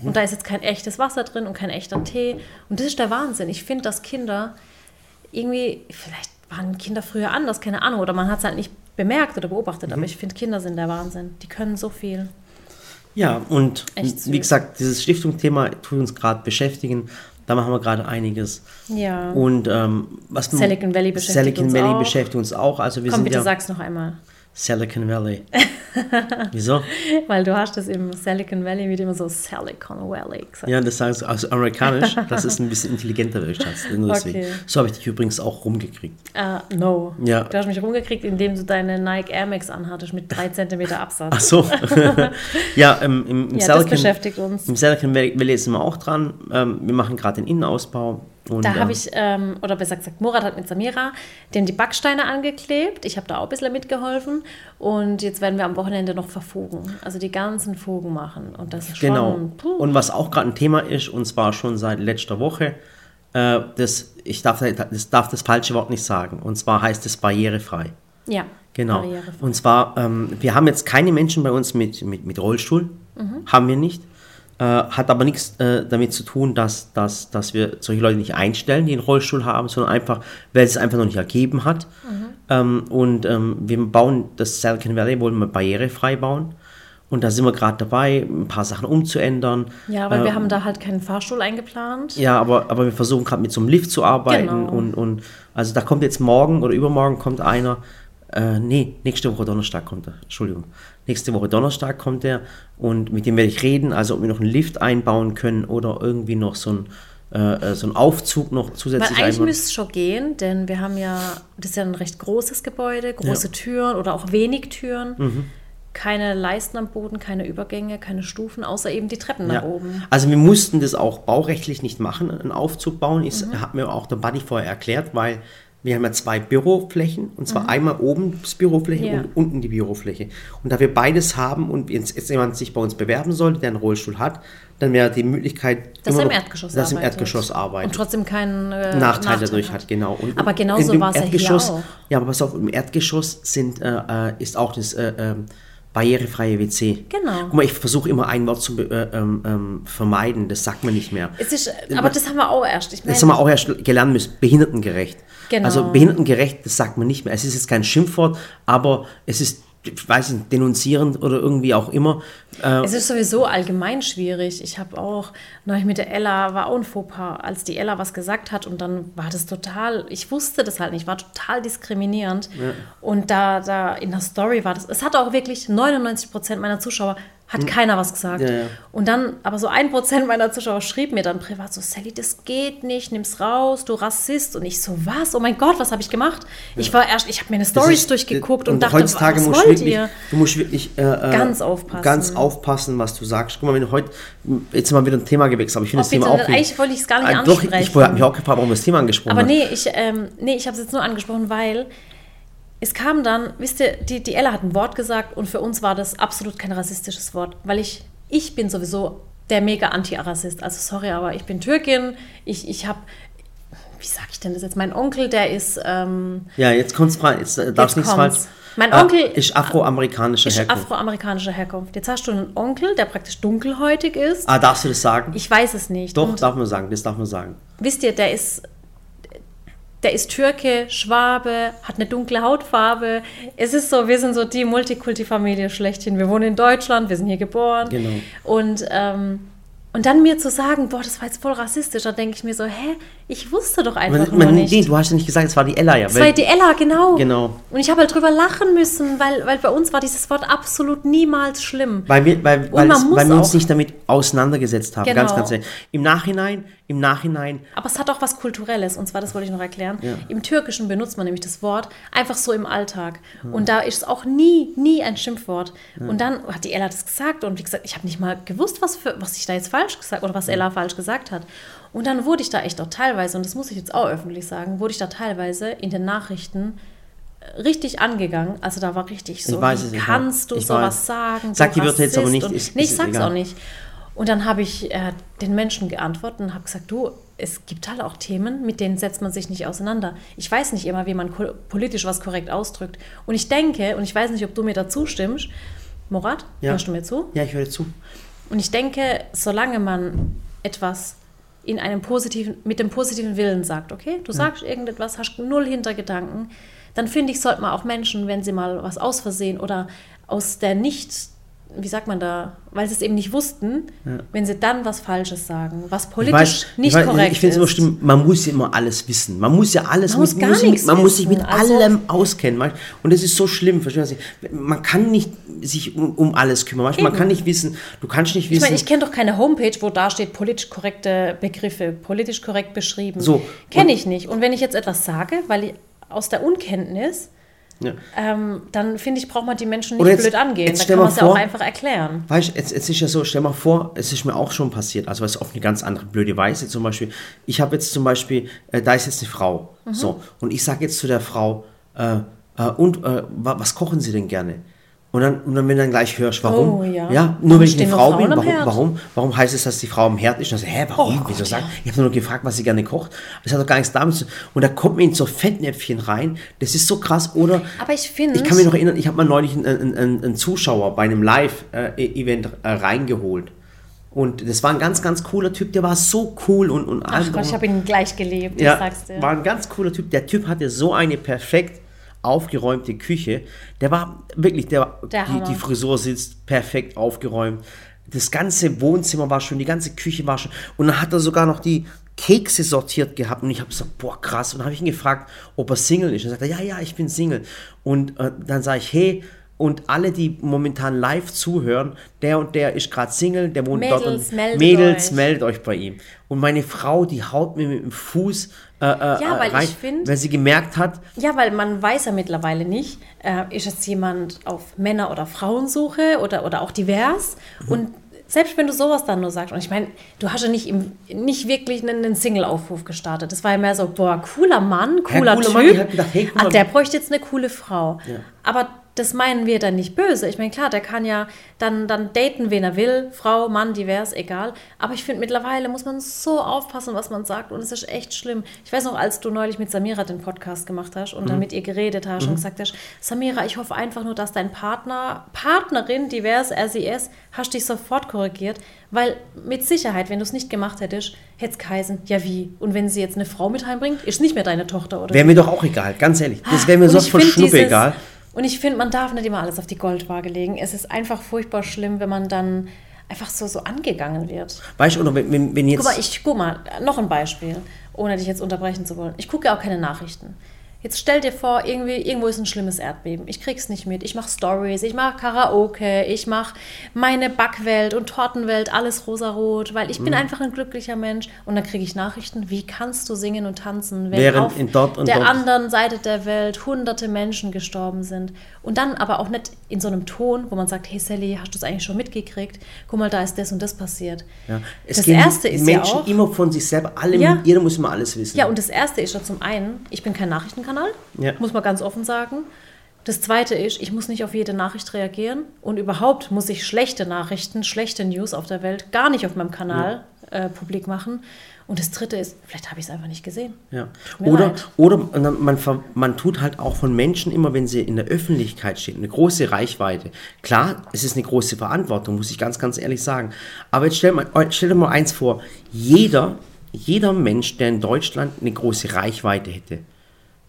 Und da ist jetzt kein echtes Wasser drin und kein echter Tee. Und das ist der Wahnsinn. Ich finde, dass Kinder irgendwie, vielleicht waren Kinder früher anders, keine Ahnung, oder man hat es halt nicht bemerkt oder beobachtet, aber ich finde, Kinder sind der Wahnsinn. Die können so viel.
Ja, und wie gesagt, dieses Stiftungsthema tut uns gerade beschäftigen. Da machen wir gerade einiges.
Ja.
Und ähm, was
Silicon Valley beschäftigt
Silicon
uns
Valley
auch.
beschäftigt uns auch. Also wir
Komm,
sind
bitte
ja
sag's noch einmal.
Silicon Valley. [laughs] Wieso?
Weil du hast das im Silicon Valley wird immer so Silicon Valley gesagt.
Ja, das sagst du also amerikanisch. [laughs] Das ist ein bisschen intelligenter, würde ich schätzen. Nur deswegen.
Okay.
So habe ich dich übrigens auch rumgekriegt.
Äh, no.
Ja.
Du hast mich rumgekriegt, indem du deine Nike Air Max anhattest mit 3 cm [laughs] Absatz.
Ach so. ja, im, im, im
Ja, das
Silicon,
beschäftigt uns.
Im Silicon Valley sind wir auch dran. Ähm, wir machen gerade den Innenausbau. Und,
Da
ähm,
habe ich, ähm, oder besser gesagt, Murat hat mit Samira dem die Backsteine angeklebt. Ich habe da auch ein bisschen mitgeholfen. Und jetzt werden wir am Wochenende noch verfugen. Also die ganzen Fugen machen. Und das ist schon.
Genau. Und was auch gerade ein Thema ist, und zwar schon seit letzter Woche, äh, das, ich darf das, darf das falsche Wort nicht sagen, und zwar heißt es barrierefrei.
ja,
Genau.
barrierefrei.
Und zwar, ähm, wir haben jetzt keine Menschen bei uns mit, mit, mit Rollstuhl,
Mhm.
haben wir nicht. Äh, hat aber nichts äh, damit zu tun, dass, dass, dass wir solche Leute nicht einstellen, die einen Rollstuhl haben, sondern einfach, weil es einfach noch nicht ergeben hat.
Mhm.
Ähm, und ähm, wir bauen das Silicon Valley, wollen wir barrierefrei bauen. Und da sind wir gerade dabei, ein paar Sachen umzuändern.
Ja, weil
Äh,
wir haben da halt keinen Fahrstuhl eingeplant.
ja, aber, aber wir versuchen gerade mit so einem Lift zu arbeiten.
Genau.
Und, und also da kommt jetzt morgen oder übermorgen kommt einer. Äh, nee, nächste Woche Donnerstag kommt er. Entschuldigung. Nächste Woche Donnerstag kommt er und mit dem werde ich reden, also ob wir noch einen Lift einbauen können oder irgendwie noch so ein, äh, äh, so einen Aufzug noch
Weil
zusätzlich
eigentlich
einbauen.
müsste es schon gehen, denn wir haben ja, das ist ja ein recht großes Gebäude, große
Ja.
Türen oder auch wenig Türen.
Mhm.
Keine Leisten am Boden, keine Übergänge, keine Stufen, außer eben die Treppen nach
Ja.
oben.
Also wir mussten das auch baurechtlich nicht machen, einen Aufzug bauen. Ich
Mhm.
hat mir auch der Buddy vorher erklärt, weil wir haben ja zwei Büroflächen und zwar einmal oben das Bürofläche
Mhm. Ja.
und unten die Bürofläche. Und da wir beides haben und jetzt, jetzt jemand sich bei uns bewerben sollte, der einen Rollstuhl hat, dann wäre die Möglichkeit,
Dass er im Erdgeschoss
dass er im
arbeitet.
Erdgeschoss arbeitet.
Und trotzdem keinen äh,
Nachteil dadurch hat, genau. Und
aber genauso war es ja hier auch.
Ja, aber pass auf, im Erdgeschoss sind, äh, äh, ist auch das äh, ähm, barrierefreie WC.
Genau.
Guck mal, ich versuche immer ein Wort zu äh, ähm, ähm, vermeiden, das sagt man nicht mehr.
Es ist, aber das haben wir auch erst. Ich
Das
meine,
haben wir auch erst gelernt müssen, behindertengerecht.
Genau.
Also behindertengerecht, das sagt man nicht mehr. Es ist jetzt kein Schimpfwort, aber es ist, weiß nicht, denunzierend oder irgendwie auch immer. Äh,
Es ist sowieso allgemein schwierig. Ich habe auch neulich mit der Ella, war auch ein Fauxpas, als die Ella was gesagt hat und dann war das total, ich wusste das halt nicht, war total diskriminierend. Und da, da in der Story war das, es hat auch wirklich 99 Prozent meiner Zuschauer, hat keiner was gesagt.
Hm. Ja, ja.
Und dann, aber so ein Prozent meiner Zuschauer schrieb mir dann privat so, Sally, das geht nicht, nimm's raus, du Rassist. Und ich so, was? Oh mein Gott, was habe ich gemacht? Ich war erst, ich habe mir eine Stories
ist-
durchgeguckt und, dachte,
heutzutage
was
musst du
wollt
wirklich,
ihr?
du musst wirklich äh, äh,
Ganz aufpassen.
ganz aufpassen, was du sagst. Guck mal, wenn du heute jetzt mal wieder ein Thema gewechselt, aber ich finde das Thema auch
eigentlich wollte ich es gar nicht
Ah, Doch, ich,
ansprechen.
ich habe mich auch gefragt, warum du das Thema angesprochen
Aber
hast.
nee, ich, ähm, nee, ich habe es jetzt nur angesprochen, weil es kam dann, wisst ihr, die, die Ella hat ein Wort gesagt und für uns war das absolut kein rassistisches Wort, weil ich, ich bin sowieso der mega Anti-Rassist. Also sorry, aber ich bin Türkin, ich, ich habe, wie sage ich denn das jetzt, mein Onkel, der ist, ähm,
Ja, jetzt kommt's rein. Jetzt äh, darfst nichts falsch.
Mein
Ah,
Onkel-
ist afroamerikanischer
ist
Herkunft.
afroamerikanischer Herkunft. Jetzt hast du einen Onkel, der praktisch dunkelhäutig ist.
ah, darfst du das sagen?
Ich weiß es nicht.
Doch,
Und
darf man sagen. Das darf man sagen.
wisst ihr, der ist, der ist Türke, Schwabe, hat eine dunkle Hautfarbe. Es ist so, wir sind so die Multikulti-Familie schlechthin. Wir wohnen in Deutschland, wir sind hier geboren.
Genau.
Und, ähm, und dann mir zu sagen, boah, das war jetzt voll rassistisch, da denke ich mir so, hä, ich wusste doch einfach
Man,
nur
man,
nicht.
nee, du hast ja nicht gesagt, es war die Ella ja.
das war die Ella, genau.
Genau.
Und ich habe halt drüber lachen müssen, weil, weil bei uns war dieses Wort absolut niemals schlimm.
Weil wir, weil, weil, es, weil wir uns nicht damit auseinandergesetzt haben. Ganz,
Genau.
ganz ehrlich. Im Nachhinein, im Nachhinein,
Aber es hat auch was Kulturelles, und zwar, das wollte ich noch erklären.
Ja.
Im Türkischen benutzt man nämlich das Wort einfach so im Alltag. Und da ist es auch nie, nie ein Schimpfwort. Und dann hat die Ella das gesagt und wie gesagt, ich habe nicht mal gewusst, was, für, was ich da jetzt falsch gesagt oder was Ella falsch gesagt hat. Und dann wurde ich da echt auch teilweise, und das muss ich jetzt auch öffentlich sagen, wurde ich da teilweise in den Nachrichten richtig angegangen. Also da war richtig so,
Ich weiß
wie
ich
kannst du
Ich
sowas
weiß.
sagen?
Sag die Wörter jetzt aber nicht, ist-
nee, ich sag's
egal.
auch nicht. Und dann habe ich äh, den Menschen geantwortet und habe gesagt, du, es gibt halt auch Themen, mit denen setzt man sich nicht auseinander. Ich weiß nicht immer, wie man politisch was korrekt ausdrückt. Und ich denke, und ich weiß nicht, ob du mir dazu stimmst, Morat,
Ja.
hörst du mir zu?
ja, ich höre zu.
Und ich denke, solange man etwas in einem positiven, mit dem positiven Willen sagt, okay, du sagst irgendetwas, hast null Hintergedanken, dann finde ich, sollte man auch Menschen, wenn sie mal was aus Versehen oder aus der nicht, wie sagt man da, weil sie es eben nicht wussten, wenn sie dann was Falsches sagen, was
Ich
politisch
weiß,
nicht
ich, weiß,
korrekt
ich finde es immer
ist.
stimmt, man muss ja immer alles wissen. Man muss ja alles
Man muss gar
muss,
nichts
man muss sich mit.
Also-
allem auskennen. Und das ist so schlimm, verstehen Sie? Man kann nicht sich um, um alles kümmern. weißt? Man
Eben.
kann nicht wissen, du kannst nicht
Ich
wissen.
meine, ich kenne doch keine Homepage, wo da steht politisch korrekte Begriffe, politisch korrekt beschrieben.
So.
Kenne ich nicht. Und wenn ich jetzt etwas sage, weil ich aus der Unkenntnis,
ja.
ähm, dann finde ich, braucht man die Menschen nicht
jetzt-
blöd angehen.
jetzt
Da
stell
kann man es ja auch einfach erklären.
Weißt jetzt, jetzt ist ja so, stell mal vor, es ist mir auch schon passiert, also was auf eine ganz andere blöde Weise zum Beispiel. Ich habe jetzt zum Beispiel, äh, da ist jetzt eine Frau,
Mhm.
so, und ich sage jetzt zu der Frau, äh, äh, und äh, wa, was kochen Sie denn gerne? Und dann, und dann, wenn du dann gleich hörst, warum?
Oh, ja.
nur
Warum
weil ich eine Frau bin, warum, warum, warum heißt es, dass die Frau am Herd ist? Und dann so, hä, warum?
Oh
Wieso sagt?
ja.
Ich habe nur gefragt, was sie gerne kocht. Das hat doch gar nichts damit zu tun. Und da kommt mir in so Fettnäpfchen rein. Das ist so krass. Oder
Aber ich finde-
Ich kann mich noch erinnern, ich habe mal neulich einen, einen, einen, Zuschauer bei einem Live-Event äh, reingeholt. Und das war ein ganz, ganz cooler Typ, der war so cool und, und
Ach Gott, ich habe ihn gleich geliebt,
ja,
ich sag's dir.
war ein ganz cooler Typ. Der Typ hatte so eine perfekt aufgeräumte Küche. Der war wirklich, der,
Der
die,
Hammer.
die Frisur sitzt perfekt aufgeräumt. Das ganze Wohnzimmer war schon, die ganze Küche war schon. Und dann hat er sogar noch die Kekse sortiert gehabt. Und ich habe gesagt, boah, krass. Und dann habe ich ihn gefragt, ob er Single ist. Und er sagt, ja, ja, ich bin Single. Und äh, dann sage ich, hey, und alle, die momentan live zuhören, der und der ist gerade Single, der wohnt dort.
Mädels,
Und
meldet
Mädels,
euch.
meldet euch bei ihm. Und meine Frau, die haut mir mit dem Fuß äh, äh,
Ja, weil
äh, rein,
ich find-
weil sie gemerkt hat,
Ja, weil man weiß ja mittlerweile nicht, äh, ist jetzt jemand auf Männer- oder Frauensuche oder, oder auch divers.
Mhm.
Und Selbst wenn du sowas dann nur sagst, und ich meine, du hast ja nicht, im, nicht wirklich einen, einen Single-Aufruf gestartet. Das war ja mehr so, boah, cooler Mann, cooler
cooler
Typ.
Mann, gedacht, hey, guck
ah, der bräuchte jetzt eine coole Frau.
Ja.
Aber das meinen wir dann nicht böse. Ich meine, klar, der kann ja dann, dann daten, wen er will, Frau, Mann, divers, egal. Aber ich finde, mittlerweile muss man so aufpassen, was man sagt. Und es ist echt schlimm. Ich weiß noch, als du neulich mit Samira den Podcast gemacht hast und
Mhm.
dann mit ihr geredet hast und gesagt hast, Samira, ich hoffe einfach nur, dass dein Partner, Partnerin, divers, er, sie, es, hast dich sofort korrigiert. Weil mit Sicherheit, wenn du es nicht gemacht hättest, hätte es geheißen, ja wie? Und wenn sie jetzt eine Frau mit heimbringt, ist nicht mehr deine Tochter oder
Wäre mir doch auch egal, ganz ehrlich. Das wäre mir
und
so
ich
voll
find
Schnuppe
dieses-
egal.
Und ich finde, man darf nicht immer alles auf die Goldwaage legen. Es ist einfach furchtbar schlimm, wenn man dann einfach so, so angegangen wird.
Weißt du, oder wenn, wenn, wenn jetzt.
Guck mal, ich guck mal, noch ein Beispiel, ohne dich jetzt unterbrechen zu wollen. Ich gucke ja auch keine Nachrichten. Jetzt stell dir vor, irgendwie, irgendwo ist ein schlimmes Erdbeben. Ich krieg's nicht mit. Ich mache Stories, ich mache Karaoke, ich mache meine Backwelt und Tortenwelt, alles rosarot, weil
Mhm.
ich bin einfach ein glücklicher Mensch. Und dann kriege ich Nachrichten, wie kannst du singen und tanzen, wenn
Während
auf der
dort-
anderen Seite der Welt hunderte Menschen gestorben sind. Und dann aber auch nicht in so einem Ton, wo man sagt, hey Sally, hast du es eigentlich schon mitgekriegt? Guck mal, da ist das und das passiert.
ja, es
das Erste ist ja
Menschen
auch...
immer von sich selber, alle,
Ja.
jeder muss immer alles wissen.
Ja, und das erste ist ja zum einen, ich bin kein Nachrichtenkanal,
Ja.
muss man ganz offen sagen. Das zweite ist, ich muss nicht auf jede Nachricht reagieren und überhaupt muss ich schlechte Nachrichten, schlechte News auf der Welt gar nicht auf meinem Kanal äh, publik machen. Und das dritte ist, vielleicht habe ich es einfach nicht gesehen.
Ja. Oder,
leid.
oder man, man tut halt auch von Menschen immer, wenn sie in der Öffentlichkeit stehen, eine große Reichweite. Klar, es ist eine große Verantwortung, muss ich ganz, ganz ehrlich sagen. Aber jetzt stell, mal, stell dir mal eins vor, jeder, jeder Mensch, der in Deutschland eine große Reichweite hätte,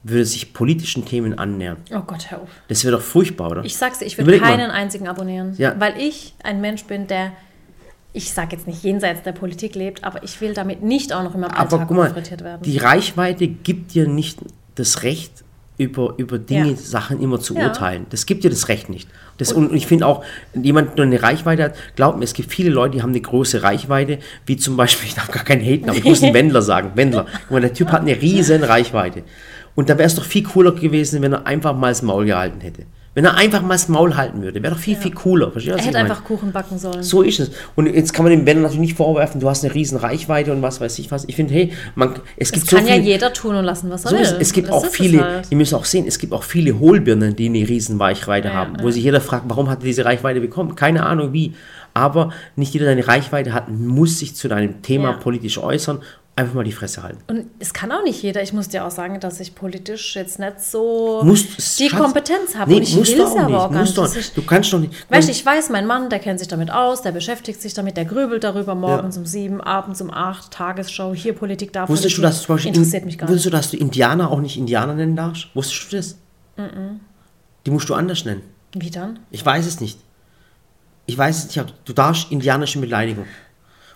würde sich politischen Themen annähern.
Oh Gott, hör auf.
Das wäre doch furchtbar, oder?
Ich sag's dir, ich würde
Überleg mal.
keinen einzigen abonnieren,
Ja.
weil ich ein Mensch bin, der, ich sag jetzt nicht jenseits der Politik lebt, aber ich will damit nicht auch noch in meinem
Aber
Alltag
guck mal,
konfrontiert werden.
die Reichweite gibt dir nicht das Recht, über, über Dinge,
Ja.
Sachen immer zu
Ja.
urteilen. Das gibt dir das Recht nicht. Das, und ich finde auch, jemand, der eine Reichweite hat, glaubt mir, es gibt viele Leute, die haben eine große Reichweite, wie zum Beispiel, [laughs] ich darf gar keinen haten, aber ich muss einen [laughs] Wendler sagen, Wendler. Guck mal, der Typ hat eine riesen Reichweite. Und da wäre es doch viel cooler gewesen, wenn er einfach mal das Maul gehalten hätte. Wenn er einfach mal das Maul halten würde, wäre doch viel, viel cooler. Verstehst
er hätte einfach Kuchen backen sollen.
So ist es. Und jetzt kann man dem Wendler natürlich nicht vorwerfen, du hast eine riesen Reichweite und was weiß ich was. Ich finde, hey, man, es
Das
gibt so
kann ja jeder tun und lassen, was er
so
will.
ist, es gibt
Das
auch
es
viele,
halt.
ihr müsst auch sehen, es gibt auch viele Hohlbirnen, die eine riesen Reichweite
Ja,
haben, wo
ja.
sich jeder fragt, warum hat er diese Reichweite bekommen? Keine Ahnung wie. Aber nicht jeder, der eine Reichweite hat, muss sich zu deinem Thema
Ja.
politisch äußern. Einfach mal die Fresse halten.
Und es kann auch nicht jeder. Ich muss dir auch sagen, dass ich politisch jetzt nicht so
Musst,
die
Schatz,
Kompetenz habe.
Nee,
und ich will es
auch
aber
nicht.
auch gar nicht. Ist-
du kannst doch nicht.
Weißt du, ich weiß, mein Mann, der kennt sich damit aus, der beschäftigt sich damit, der grübelt darüber morgens um sieben, abends um acht, Tagesschau, hier Politik, da
Wusstest du, dass zum Beispiel
Interessiert mich gar
wusstest
nicht.
du, dass du Indianer auch nicht Indianer nennen darfst? Wusstest du das? Die musst du anders nennen.
Wie dann?
Ich weiß es nicht. Ich weiß es nicht, du darfst indianische Beleidigung.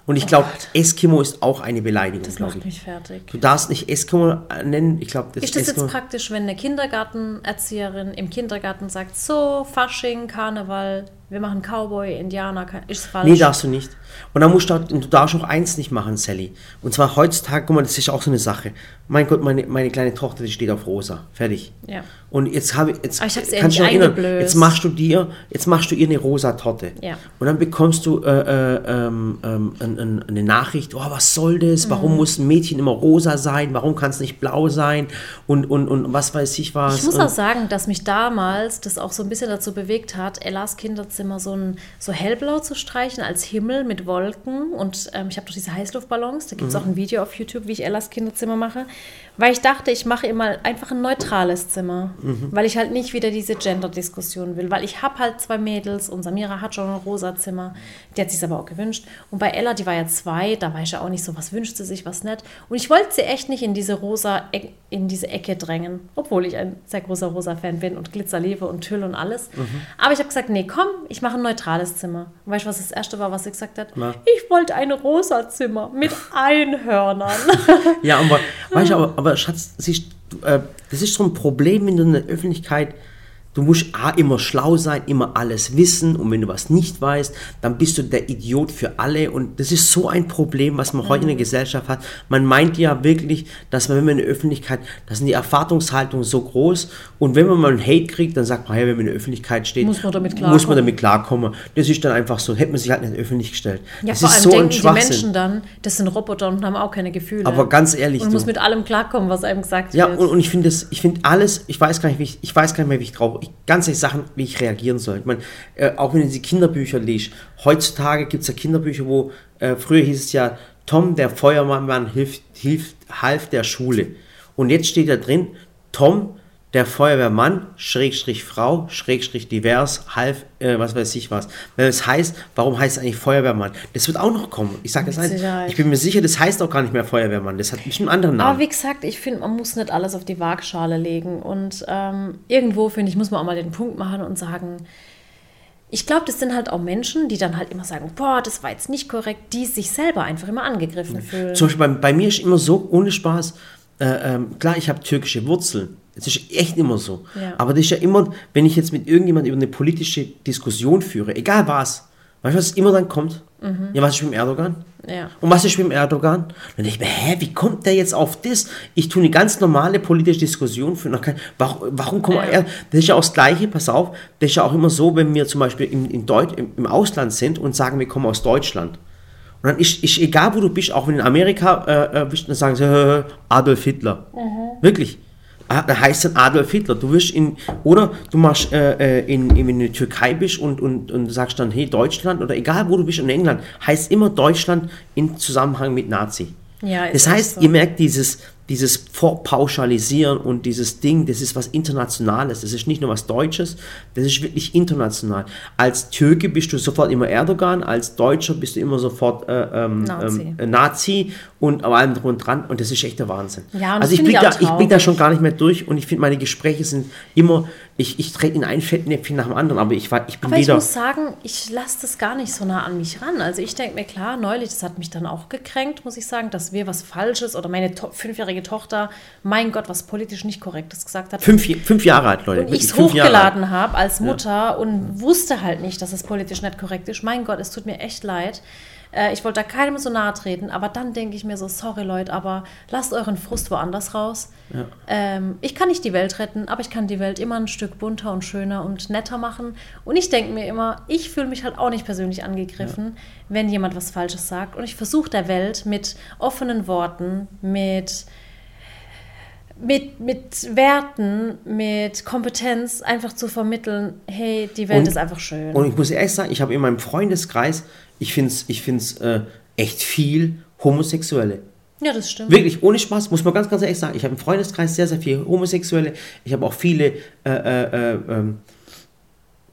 Und ich glaube, Eskimo ist auch eine Beleidigung,
Oh Das macht
ich.
mich fertig.
Du darfst nicht Eskimo nennen. Ich glaube, das
Ist das
Eskimo.
jetzt praktisch, wenn eine Kindergartenerzieherin im Kindergarten sagt, so, Fasching, Karneval, wir machen Cowboy, Indianer, ist falsch?
Nee, darfst du nicht. Und dann musst du, du darfst auch eins nicht machen, Sally. Und zwar heutzutage, guck mal, das ist auch so eine Sache. Mein Gott, meine, meine kleine Tochter, die steht auf rosa. Fertig.
Ja.
Und jetzt habe ich, jetzt
Aber ich hab's
kannst du dich erinnern, jetzt machst du dir, jetzt machst du ihr eine rosa Torte.
Ja.
Und dann bekommst du äh, äh, ein, eine Nachricht, oh, was soll das? Warum
Mhm.
muss ein Mädchen immer rosa sein? Warum kann es nicht blau sein? Und, und, und was weiß ich was.
Ich muss
und,
auch sagen, dass mich damals das auch so ein bisschen dazu bewegt hat, Ellas Kinderzimmer so, ein, so hellblau zu streichen als Himmel mit Wolken. Und ähm, ich habe doch diese Heißluftballons, da gibt
Mhm.
es auch ein Video auf YouTube, wie ich Ellas Kinderzimmer mache. Weil ich dachte, ich mache ihr mal einfach ein neutrales Zimmer.
Mhm.
Weil ich halt nicht wieder diese Gender-Diskussion will. Weil ich habe halt zwei Mädels und Samira hat schon ein rosa Zimmer. Die hat sich aber auch gewünscht. Und bei Ella, die war ja zwei, da weiß ich ja auch nicht so, was wünscht sie sich, was nicht. Und ich wollte sie echt nicht in diese rosa, Eck- in diese Ecke drängen. Obwohl ich ein sehr großer rosa-Fan bin und Glitzer liebe und Tüll und alles. Aber ich habe gesagt, nee, komm, ich mache ein neutrales Zimmer. Und weißt du, was das erste war, was sie gesagt hat?
Na?
Ich wollte ein rosa Zimmer mit Einhörnern. [laughs]
Ja, aber, weißt du, aber, aber Schatz, du, äh, das ist so ein Problem, wenn du in der Öffentlichkeit Du musst A, immer schlau sein, immer alles wissen und wenn du was nicht weißt, dann bist du der Idiot für alle und das ist so ein Problem, was man heute in der Gesellschaft hat. Man meint ja wirklich, dass man, wenn man in der Öffentlichkeit, da sind die Erwartungshaltungen so groß und wenn man mal einen Hate kriegt, dann sagt man, hey, wenn man in der Öffentlichkeit steht,
Muss man damit
muss
klarkommen.
man damit klarkommen. Das ist dann einfach so, hätte man sich halt nicht öffentlich gestellt.
Ja,
das
vor
ist
allem
so ein
denken die. Menschen dann, das sind Roboter und haben auch keine Gefühle.
Aber ganz ehrlich,
und
du-
muss mit allem klarkommen, was einem gesagt
Ja,
wird.
und, und ich finde das, ich finde alles, ich weiß gar nicht, wie ich, ich weiß gar nicht mehr, wie ich drauf, ich, ganz ehrlich Sachen, wie ich reagieren soll. Ich meine, äh, auch wenn du diese Kinderbücher liest, heutzutage gibt es ja Kinderbücher, wo, äh, früher hieß es ja, Tom, der Feuerwehrmann, hilft, hilft, half der Schule. Und jetzt steht da drin, Tom, der Feuerwehrmann, Schrägstrich Frau, Schrägstrich divers, half, äh, was weiß ich was. Wenn es heißt, warum heißt es eigentlich Feuerwehrmann? Das wird auch noch kommen. Ich sage das
Mit
ein,
Sicherheit.
ich bin mir sicher, das heißt auch gar nicht mehr Feuerwehrmann. Das hat bestimmt einen anderen Namen.
Aber wie gesagt, ich finde, man muss nicht alles auf die Waagschale legen. Und ähm, irgendwo, finde ich, muss man auch mal den Punkt machen und sagen, ich glaube, das sind halt auch Menschen, die dann halt immer sagen, boah, das war jetzt nicht korrekt, die sich selber einfach immer angegriffen fühlen.
Zum Beispiel bei, bei mir ist immer so, ohne Spaß, äh, ähm, klar, ich habe türkische Wurzeln. Das ist echt immer so.
Ja.
Aber das ist ja immer, wenn ich jetzt mit irgendjemandem über eine politische Diskussion führe, egal was, weißt du, was immer dann kommt? Ja, was ist mit dem Erdogan?
Ja.
Und was ist mit dem Erdogan? Dann denke ich mir, hä, wie kommt der jetzt auf das? Ich tue eine ganz normale politische Diskussion für warum, warum kommt
Ja.
er? Das ist ja auch das Gleiche, pass auf, das ist ja auch immer so, wenn wir zum Beispiel im, in Deut im, im Ausland sind und sagen, wir kommen aus Deutschland. Und dann ist, ist egal, wo du bist, auch wenn in Amerika äh, äh, bist, dann sagen sie, äh, Adolf Hitler. Wirklich. Ah, Da heißt dann Adolf Hitler. Du wirst in, oder du machst äh, äh, in, in, der Türkei bist und, und, und sagst dann, hey, Deutschland oder egal wo du bist in England, heißt immer Deutschland in Zusammenhang mit Nazi.
Ja,
das heißt,
so.
ihr merkt dieses, dieses Vorpauschalisieren und dieses Ding, das ist was Internationales. Das ist nicht nur was Deutsches, das ist wirklich international. Als Türke bist du sofort immer Erdogan, als Deutscher bist du immer sofort äh, ähm,
Nazi.
ähm, äh, Nazi und allem drum und dran und das ist echt der Wahnsinn.
Ja,
also ich blick,
ich
da, ich blick da schon gar nicht mehr durch und ich finde, meine Gespräche sind immer, ich, ich trete in ein Fettnäpfchen nach dem anderen, aber ich, war- ich bin
Aber ich
wieder...
muss sagen, ich lasse das gar nicht so nah an mich ran. Also ich denke mir, klar, neulich, das hat mich dann auch gekränkt, muss ich sagen, dass wir was Falsches oder meine to fünfjährige Tochter, mein Gott, was politisch nicht Korrektes gesagt hat.
Fünf, fünf Jahre alt, Leute.
und ich es hochgeladen habe als Mutter und wusste halt nicht, dass es politisch nicht korrekt ist. Mein Gott, es tut mir echt leid. Äh, Ich wollte da keinem so nahe treten, aber dann denke ich mir so, sorry Leute, aber lasst euren Frust woanders raus. Ähm, ich kann nicht die Welt retten, aber ich kann die Welt immer ein Stück bunter und schöner und netter machen. Und ich denke mir immer, ich fühle mich halt auch nicht persönlich angegriffen, wenn jemand was Falsches sagt. Und ich versuche der Welt mit offenen Worten, mit mit, mit Werten, mit Kompetenz einfach zu vermitteln, hey, die Welt
Und-
ist einfach schön.
Und ich muss ehrlich sagen, ich habe in meinem Freundeskreis, ich finde es ich find's, äh, echt viel Homosexuelle.
ja, das stimmt.
Wirklich, ohne Spaß, muss man ganz, ganz ehrlich sagen. Ich habe im Freundeskreis sehr, sehr viele Homosexuelle. Ich habe auch viele äh, äh, äh, ähm,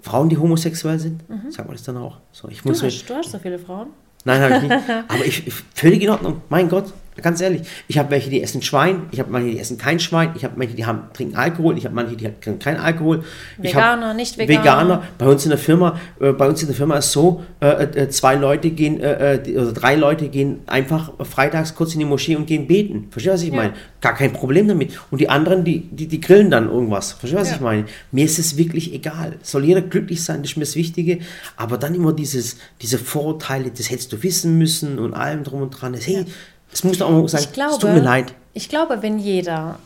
Frauen, die homosexuell sind. Sagt man das dann auch? So, ich
Du
muss mir,
hast, du hast so viele Frauen.
Nein, habe ich nicht. [laughs] Aber ich, ich völlig in Ordnung. Mein Gott, ganz ehrlich. Ich habe welche, die essen Schwein. Ich habe manche, die essen kein Schwein. Ich habe welche, die haben, trinken Alkohol. Ich habe manche, die trinken kein Alkohol.
Veganer, nicht Veganer.
Veganer. Bei uns in der Firma, äh, bei uns in der Firma ist so, äh, äh, zwei Leute gehen, äh, äh, die- oder drei Leute gehen einfach freitags kurz in die Moschee und gehen beten. Verstehst du, was ich
Ja.
meine? Gar kein Problem damit. Und die anderen, die, die, die grillen dann irgendwas. Verstehst du, was
Ja.
ich meine? Mir ist es wirklich egal. Soll jeder glücklich sein, das ist mir das Wichtige. Aber dann immer dieses, diese Vorurteile, das hättest du wissen müssen und allem drum und dran. Das, hey, es muss auch mal sagen,
Ich glaube,
es tut mir leid.
Ich glaube, wenn jeder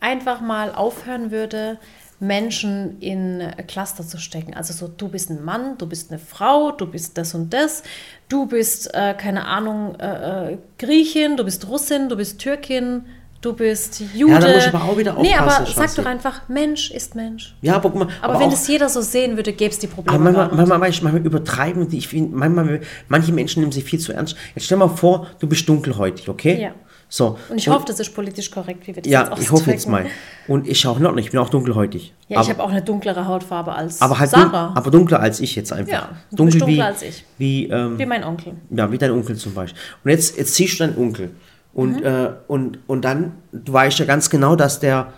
einfach mal aufhören würde, Menschen in Cluster zu stecken. Also so, du bist ein Mann, du bist eine Frau, du bist das und das, du bist, äh, keine Ahnung, äh, äh, Griechin, du bist Russin, du bist Türkin, du bist Jude.
Ja, da muss ich aber auch wieder
Nee,
aufpassen,
aber sag doch einfach, Mensch ist Mensch.
Ja, aber, guck mal,
Aber, wenn
auch-
das jeder so sehen würde, gäbe es die Probleme
Aber manchmal, manchmal, du, manchmal übertreiben die. Ich find, manchmal, manche Menschen nehmen sich viel zu ernst. Jetzt stell mal vor, du bist dunkelhäutig, okay?
Ja.
So.
Und ich hoffe, das ist politisch korrekt, wie wir das
Ja,
jetzt
ich hoffe jetzt mal. Und ich schaue noch nicht, ich bin auch dunkelhäutig.
Ja, ich
aber,
habe auch eine dunklere Hautfarbe als
aber halt dun
Sarah,
aber dunkler als ich jetzt einfach.
Ja, du
Dunkel
bist dunkler
wie,
als ich.
Wie, ähm,
wie mein Onkel.
ja, wie dein Onkel zum Beispiel. Und jetzt, jetzt siehst du deinen Onkel. Und,
Mhm.
äh, und, und dann, du weißt ja ganz genau, dass der,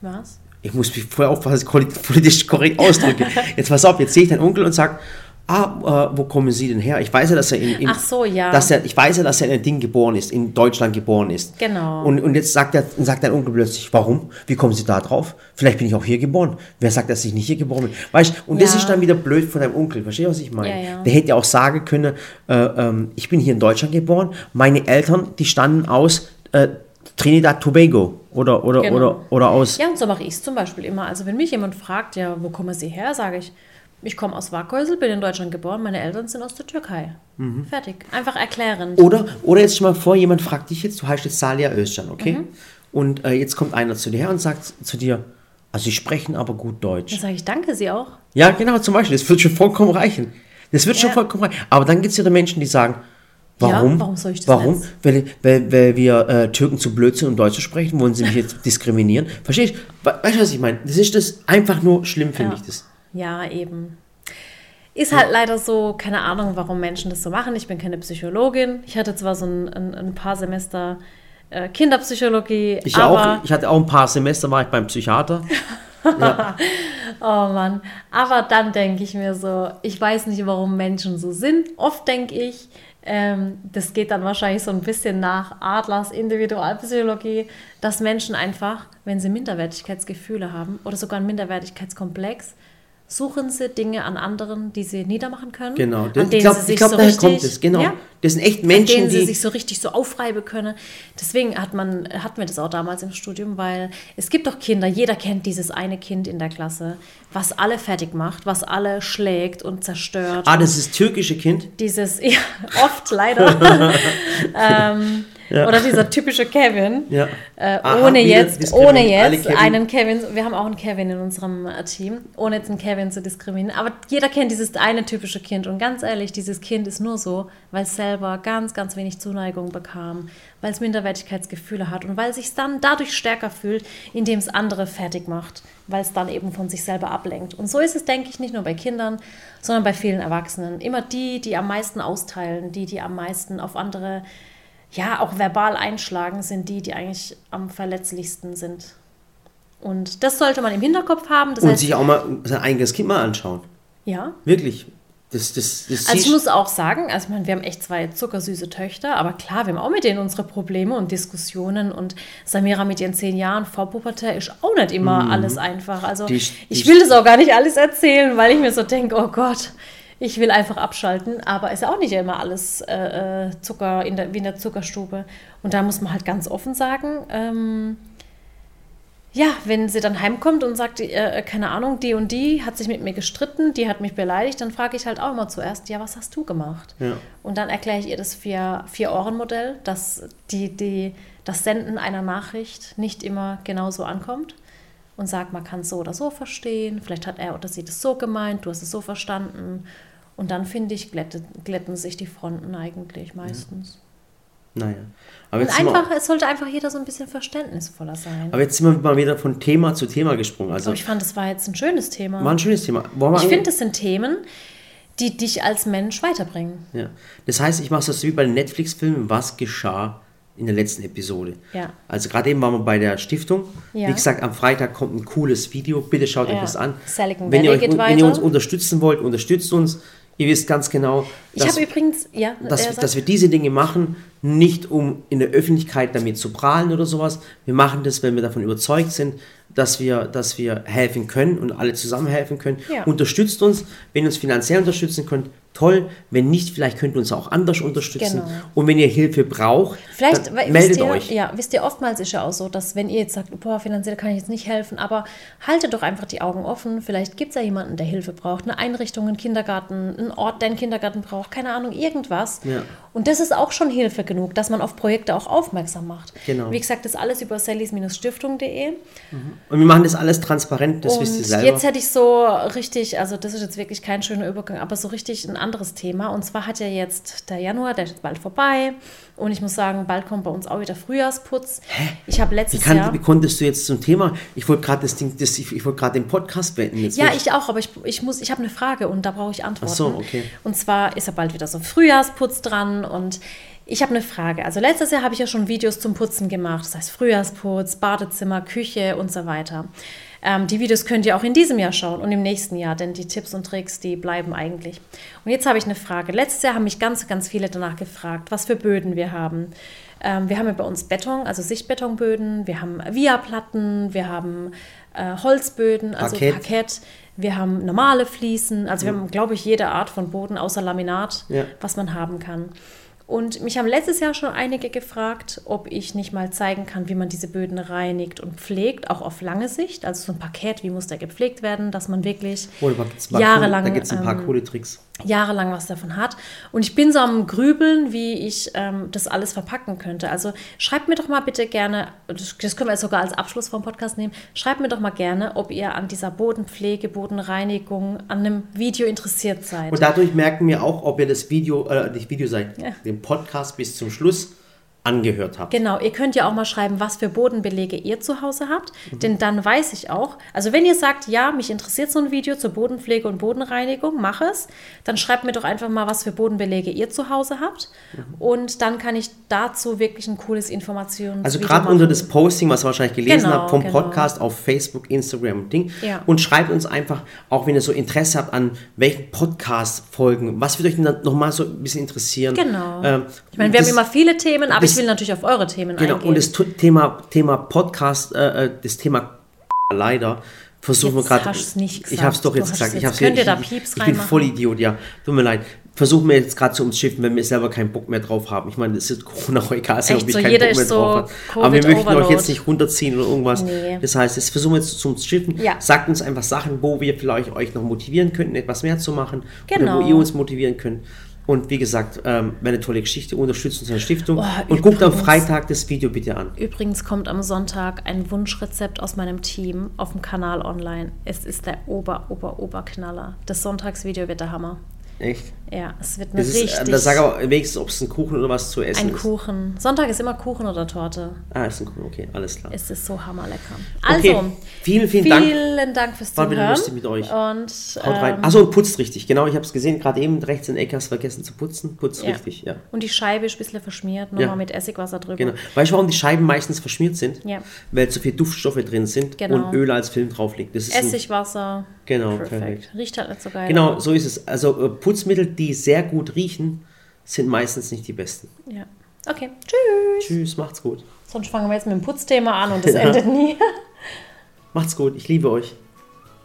Was?
ich muss mich vorher aufpassen, dass ich politisch korrekt ausdrücke. [laughs] Jetzt pass auf, jetzt sehe ich deinen Onkel und sag, ah, äh, wo kommen Sie denn her? Ich weiß ja, dass er in, in
Ach so, ja.
dass er, ich weiß ja, dass er in ein Ding geboren ist, in Deutschland geboren ist.
Genau.
Und, und jetzt sagt er, sagt dein Onkel plötzlich, warum? Wie kommen Sie da drauf? Vielleicht bin ich auch hier geboren. Wer sagt, dass ich nicht hier geboren bin? Weißt und das
Ja.
ist dann wieder blöd von deinem Onkel. Verstehst du, was ich meine?
Ja.
Der hätte ja auch sagen können, äh, ähm, ich bin hier in Deutschland geboren, meine Eltern, die standen aus äh, Trinidad Tobago oder, oder,
Genau.
oder, oder aus.
Ja, und so mache ich es zum Beispiel immer. Also wenn mich jemand fragt, ja, wo kommen Sie her, sage ich, ich komme aus Waghäusel, bin in Deutschland geboren, meine Eltern sind aus der Türkei.
Mhm.
Fertig. Einfach erklärend.
Oder, oder jetzt stell mal vor, jemand fragt dich jetzt, du heißt jetzt Salia Özcan, okay?
Mhm.
Und äh, jetzt kommt einer zu dir her und sagt zu dir, also sie sprechen aber gut Deutsch.
Dann sage ich, danke Sie auch.
Ja, genau, zum Beispiel. Das wird schon vollkommen reichen. Das wird schon
Ja.
vollkommen reichen. Aber dann gibt es wieder Menschen, die sagen, warum?
Ja, warum soll ich das
Warum? Weil, weil, weil wir äh, Türken zu blöd sind, um Deutsch zu sprechen, wollen sie mich jetzt [laughs] diskriminieren. Verstehst du? We- Weißt du, was ich meine? Das ist das einfach nur schlimm, finde
Ja.
ich das.
Ja, eben. Ist halt leider so, keine Ahnung, warum Menschen das so machen. Ich bin keine Psychologin. Ich hatte zwar so ein, ein, ein paar Semester äh, Kinderpsychologie,
Ich
aber
auch, ich hatte auch ein paar Semester, war ich beim Psychiater. [laughs]
Oh Mann, aber dann denke ich mir so, ich weiß nicht, warum Menschen so sind. Oft denke ich, ähm, das geht dann wahrscheinlich so ein bisschen nach Adlers Individualpsychologie, dass Menschen einfach, wenn sie Minderwertigkeitsgefühle haben oder sogar einen Minderwertigkeitskomplex, suchen sie Dinge an anderen, die sie niedermachen können.
Genau.
an
Ich
denen
glaube,
sie sich
glaub,
so
daher
richtig,
kommt es. Genau.
Ja,
Das sind echt
an
Menschen,
denen sie
die...
sich so richtig so aufreiben können. Deswegen hat man, hatten wir das auch damals im Studium, weil es gibt doch Kinder, jeder kennt dieses eine Kind in der Klasse, was alle fertig macht, was alle schlägt und zerstört.
ah, das ist das türkische Kind.
Dieses, [laughs] ja, oft leider. [laughs] ähm, Oder dieser typische Kevin.
Ja.
Äh,
Aha,
ohne
wieder
jetzt, ohne jetzt
Kevin.
einen Kevin, wir haben auch einen Kevin in unserem äh, Team, ohne jetzt einen Kevin zu diskriminieren, aber jeder kennt dieses eine typische Kind und ganz ehrlich, dieses Kind ist nur so, weil es selber ganz, ganz wenig Zuneigung bekam, weil es Minderwertigkeitsgefühle hat und weil es sich dann dadurch stärker fühlt, indem es andere fertig macht, weil es dann eben von sich selber ablenkt. Und so ist es, denke ich, nicht nur bei Kindern, sondern bei vielen Erwachsenen. Immer die, die am meisten austeilen, die, die am meisten auf andere ja, auch verbal einschlagen, sind die, die eigentlich am verletzlichsten sind. Und das sollte man im Hinterkopf haben. Das
Und
heißt,
sich auch mal sein eigenes Kind mal anschauen.
ja.
Wirklich. Das, das, das
Also ich muss auch sagen, also ich meine, wir haben echt zwei zuckersüße Töchter, aber klar, wir haben auch mit denen unsere Probleme und Diskussionen und Samira mit ihren zehn Jahren Vorpubertät ist auch nicht immer alles einfach. Also
Mhm. Die die
ich will das auch gar nicht alles erzählen, weil ich mir so denke, oh Gott, ich will einfach abschalten, aber ist auch nicht immer alles äh, äh, Zucker in der, wie in der Zuckerstube. Und da muss man halt ganz offen sagen, ähm, ja, wenn sie dann heimkommt und sagt, äh, keine Ahnung, die und die hat sich mit mir gestritten, die hat mich beleidigt, dann frage ich halt auch immer zuerst, ja, was hast du gemacht?
Ja.
Und dann erkläre ich ihr das vier, Vier-Ohren-Modell, dass die, die, das Senden einer Nachricht nicht immer genauso ankommt und sagt, man kann es so oder so verstehen, vielleicht hat er oder sie das so gemeint, du hast es so verstanden. Und dann, finde ich, glättet, glätten sich die Fronten eigentlich meistens.
Naja. Aber
Und
jetzt, sind wir,
einfach, es sollte einfach jeder so ein bisschen verständnisvoller sein.
aber jetzt sind wir mal wieder von Thema zu Thema gesprungen. Also,
Aber ich fand, das war jetzt ein schönes Thema.
war ein schönes Thema.
Ich finde, das sind Themen, die dich als Mensch weiterbringen.
Ja. Das heißt, ich mache das wie bei den Netflix-Filmen, was geschah in der letzten Episode.
Ja.
Also gerade eben waren wir bei der Stiftung.
Ja.
Wie gesagt, am Freitag kommt ein cooles Video. Bitte schaut euch
Ja.
das an. Wenn, ihr euch, wenn ihr uns unterstützen wollt, unterstützt uns. Ihr wisst ganz genau, dass,
übrigens, ja,
dass, dass wir diese Dinge machen, nicht um in der Öffentlichkeit damit zu prahlen oder sowas. Wir machen das, wenn wir davon überzeugt sind, dass wir, dass wir helfen können und alle zusammen helfen können.
Ja.
Unterstützt uns, wenn ihr uns finanziell unterstützen könnt, toll. Wenn nicht, vielleicht könnt ihr uns auch anders unterstützen.
Genau.
Und wenn ihr Hilfe braucht,
Vielleicht
meldet
wisst ihr,
euch.
Ja, wisst ihr, oftmals ist ja auch so, dass wenn ihr jetzt sagt, boah, finanziell kann ich jetzt nicht helfen, aber haltet doch einfach die Augen offen. Vielleicht gibt es ja jemanden, der Hilfe braucht. Eine Einrichtung, einen Kindergarten, einen Ort, der einen Kindergarten braucht, keine Ahnung, irgendwas.
Ja.
Und das ist auch schon Hilfe genug, dass man auf Projekte auch aufmerksam macht.
Genau.
Wie gesagt, das alles über sallys-stiftung.de.
Und wir machen das alles transparent, das wisst ihr
Und
selber.
jetzt hätte ich so richtig, also das ist jetzt wirklich kein schöner Übergang, aber so richtig ein anderes Thema. Und zwar hat ja jetzt der Januar, der ist jetzt bald vorbei. Und ich muss sagen, bald kommt bei uns auch wieder Frühjahrsputz. Ich habe
wie,
letztes
kann,
Jahr.
wie konntest du jetzt zum Thema? Ich wollte gerade das Ding, das, ich, ich wollte gerade den Podcast beenden. Jetzt
Ja, ich auch, aber ich, ich muss, ich habe eine Frage und da brauche ich Antworten.
Ach so, okay.
Und zwar ist ja bald wieder so Frühjahrsputz dran und ich habe eine Frage. Also letztes Jahr habe ich ja schon Videos zum Putzen gemacht, das heißt Frühjahrsputz, Badezimmer, Küche und so weiter. Ähm, die Videos könnt ihr auch in diesem Jahr schauen und im nächsten Jahr, denn die Tipps und Tricks, die bleiben eigentlich. Und jetzt habe ich eine Frage. Letztes Jahr haben mich ganz, ganz viele danach gefragt, was für Böden wir haben. Ähm, wir haben ja bei uns Beton, also Sichtbetonböden, wir haben Via-Platten, wir haben äh, Holzböden, also
Parkett.
Parkett. Wir haben normale Fliesen, also wir haben, glaube ich, jede Art von Boden außer Laminat,
Ja.
was man haben kann. Und mich haben letztes Jahr schon einige gefragt, ob ich nicht mal zeigen kann, wie man diese Böden reinigt und pflegt, auch auf lange Sicht. Also so ein Parkett, wie muss der gepflegt werden, dass man wirklich
Oder da
jahrelang,
coole, da gibt es ein paar
ähm,
coole Tricks.
Jahrelang was davon hat. Und ich bin so am Grübeln, wie ich ähm, das alles verpacken könnte. Also schreibt mir doch mal bitte gerne, das, können wir jetzt sogar als Abschluss vom Podcast nehmen, schreibt mir doch mal gerne, ob ihr an dieser Bodenpflege, Bodenreinigung, an einem Video interessiert seid.
Und dadurch merken wir auch, ob ihr das Video, äh, nicht Video seid,
Ja.
den Podcast bis zum Schluss angehört habt.
Genau, ihr könnt ja auch mal schreiben, was für Bodenbelege ihr zu Hause habt,
Mhm.
denn dann weiß ich auch, also wenn ihr sagt, ja, mich interessiert so ein Video zur Bodenpflege und Bodenreinigung, mach es, dann schreibt mir doch einfach mal, was für Bodenbelege ihr zu Hause habt
Mhm.
und dann kann ich dazu wirklich ein cooles Informations
Also gerade unter das Posting, was ihr wahrscheinlich gelesen
Genau,
habt, vom
genau.
Podcast auf Facebook, Instagram und Ding.
Ja.
Und schreibt uns einfach, auch wenn ihr so Interesse habt an welchen Podcast-Folgen, was wird euch denn dann nochmal so ein bisschen interessieren?
Genau.
Ähm,
Ich meine, wir haben immer viele Themen, aber
das-
ich will natürlich auf eure Themen
Genau,
eingehen.
und das Thema, Thema Podcast, äh, äh, das Thema leider, versuchen wir
Jetzt
gerade.
du's nicht
Ich habe es doch jetzt gesagt.
jetzt-
Ich,
könnt ihr
ich,
da
ich,
Pieps
ich bin
reinmachen?
voll Idiot, ja. Tut mir leid. Versuchen wir jetzt gerade zu umschiffen, wenn wir selber keinen Bock mehr drauf haben. Ich meine, das ist Corona auch [laughs] egal,
Echt
ob ich
so,
keinen Bock mehr
so
drauf habe. Aber wir möchten euch
Covid-Overload.
jetzt nicht runterziehen oder irgendwas.
Nee.
Das heißt, jetzt versuchen wir jetzt zum Schiffen.
Ja.
Sagt uns einfach Sachen, wo wir vielleicht euch noch motivieren könnten, etwas mehr zu machen.
Genau.
Oder wo ihr uns motivieren könnt. Und wie gesagt, ähm, eine tolle Geschichte. Unterstützt unsere Stiftung.
Oh,
und guckt am
übrigens-
Freitag das Video bitte an.
Übrigens kommt am Sonntag ein Wunschrezept aus meinem Team auf dem Kanal online. Es ist der Ober, Ober, Oberknaller. Das Sonntagsvideo wird der Hammer.
Echt?
Ja, es wird eine
Das ist,
richtig...
äh, da sag aber wenigstens, ob es ein Kuchen oder was zu essen
ein
ist.
Kuchen. Sonntag ist immer Kuchen oder Torte.
Ah, ist ein Kuchen, okay, alles klar.
Es ist so hammerlecker.
Okay,
Also,
vielen, vielen Dank.
Vielen Dank fürs
War wieder
Zuhören.
lustig mit euch.
Und
Haut rein.
ähm,
Achso, und putzt richtig. Genau, ich habe es gesehen, gerade eben rechts in Ecke hast vergessen zu putzen. Putzt
ja.
richtig, ja.
Und die Scheibe ist ein bisschen verschmiert, nochmal
Ja.
mit Essigwasser drüber.
Genau. Weißt du, warum die Scheiben meistens verschmiert sind?
Ja.
Weil zu viel Duftstoffe drin sind
Genau.
und Öl als Film drauf liegt. Ist ein,
Essigwasser.
Genau,
Perfekt.
perfekt.
Riecht halt nicht so geil.
Genau, so ist es. Also äh, Putzmittel, die sehr gut riechen, sind meistens nicht die besten.
Ja. Okay, tschüss.
Tschüss, macht's gut.
Sonst fangen wir jetzt mit dem Putzthema an und das endet nie.
Macht's gut, ich liebe euch.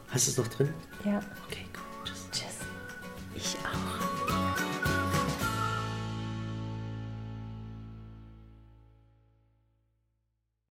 Hast du es noch drin?
ja.
Okay.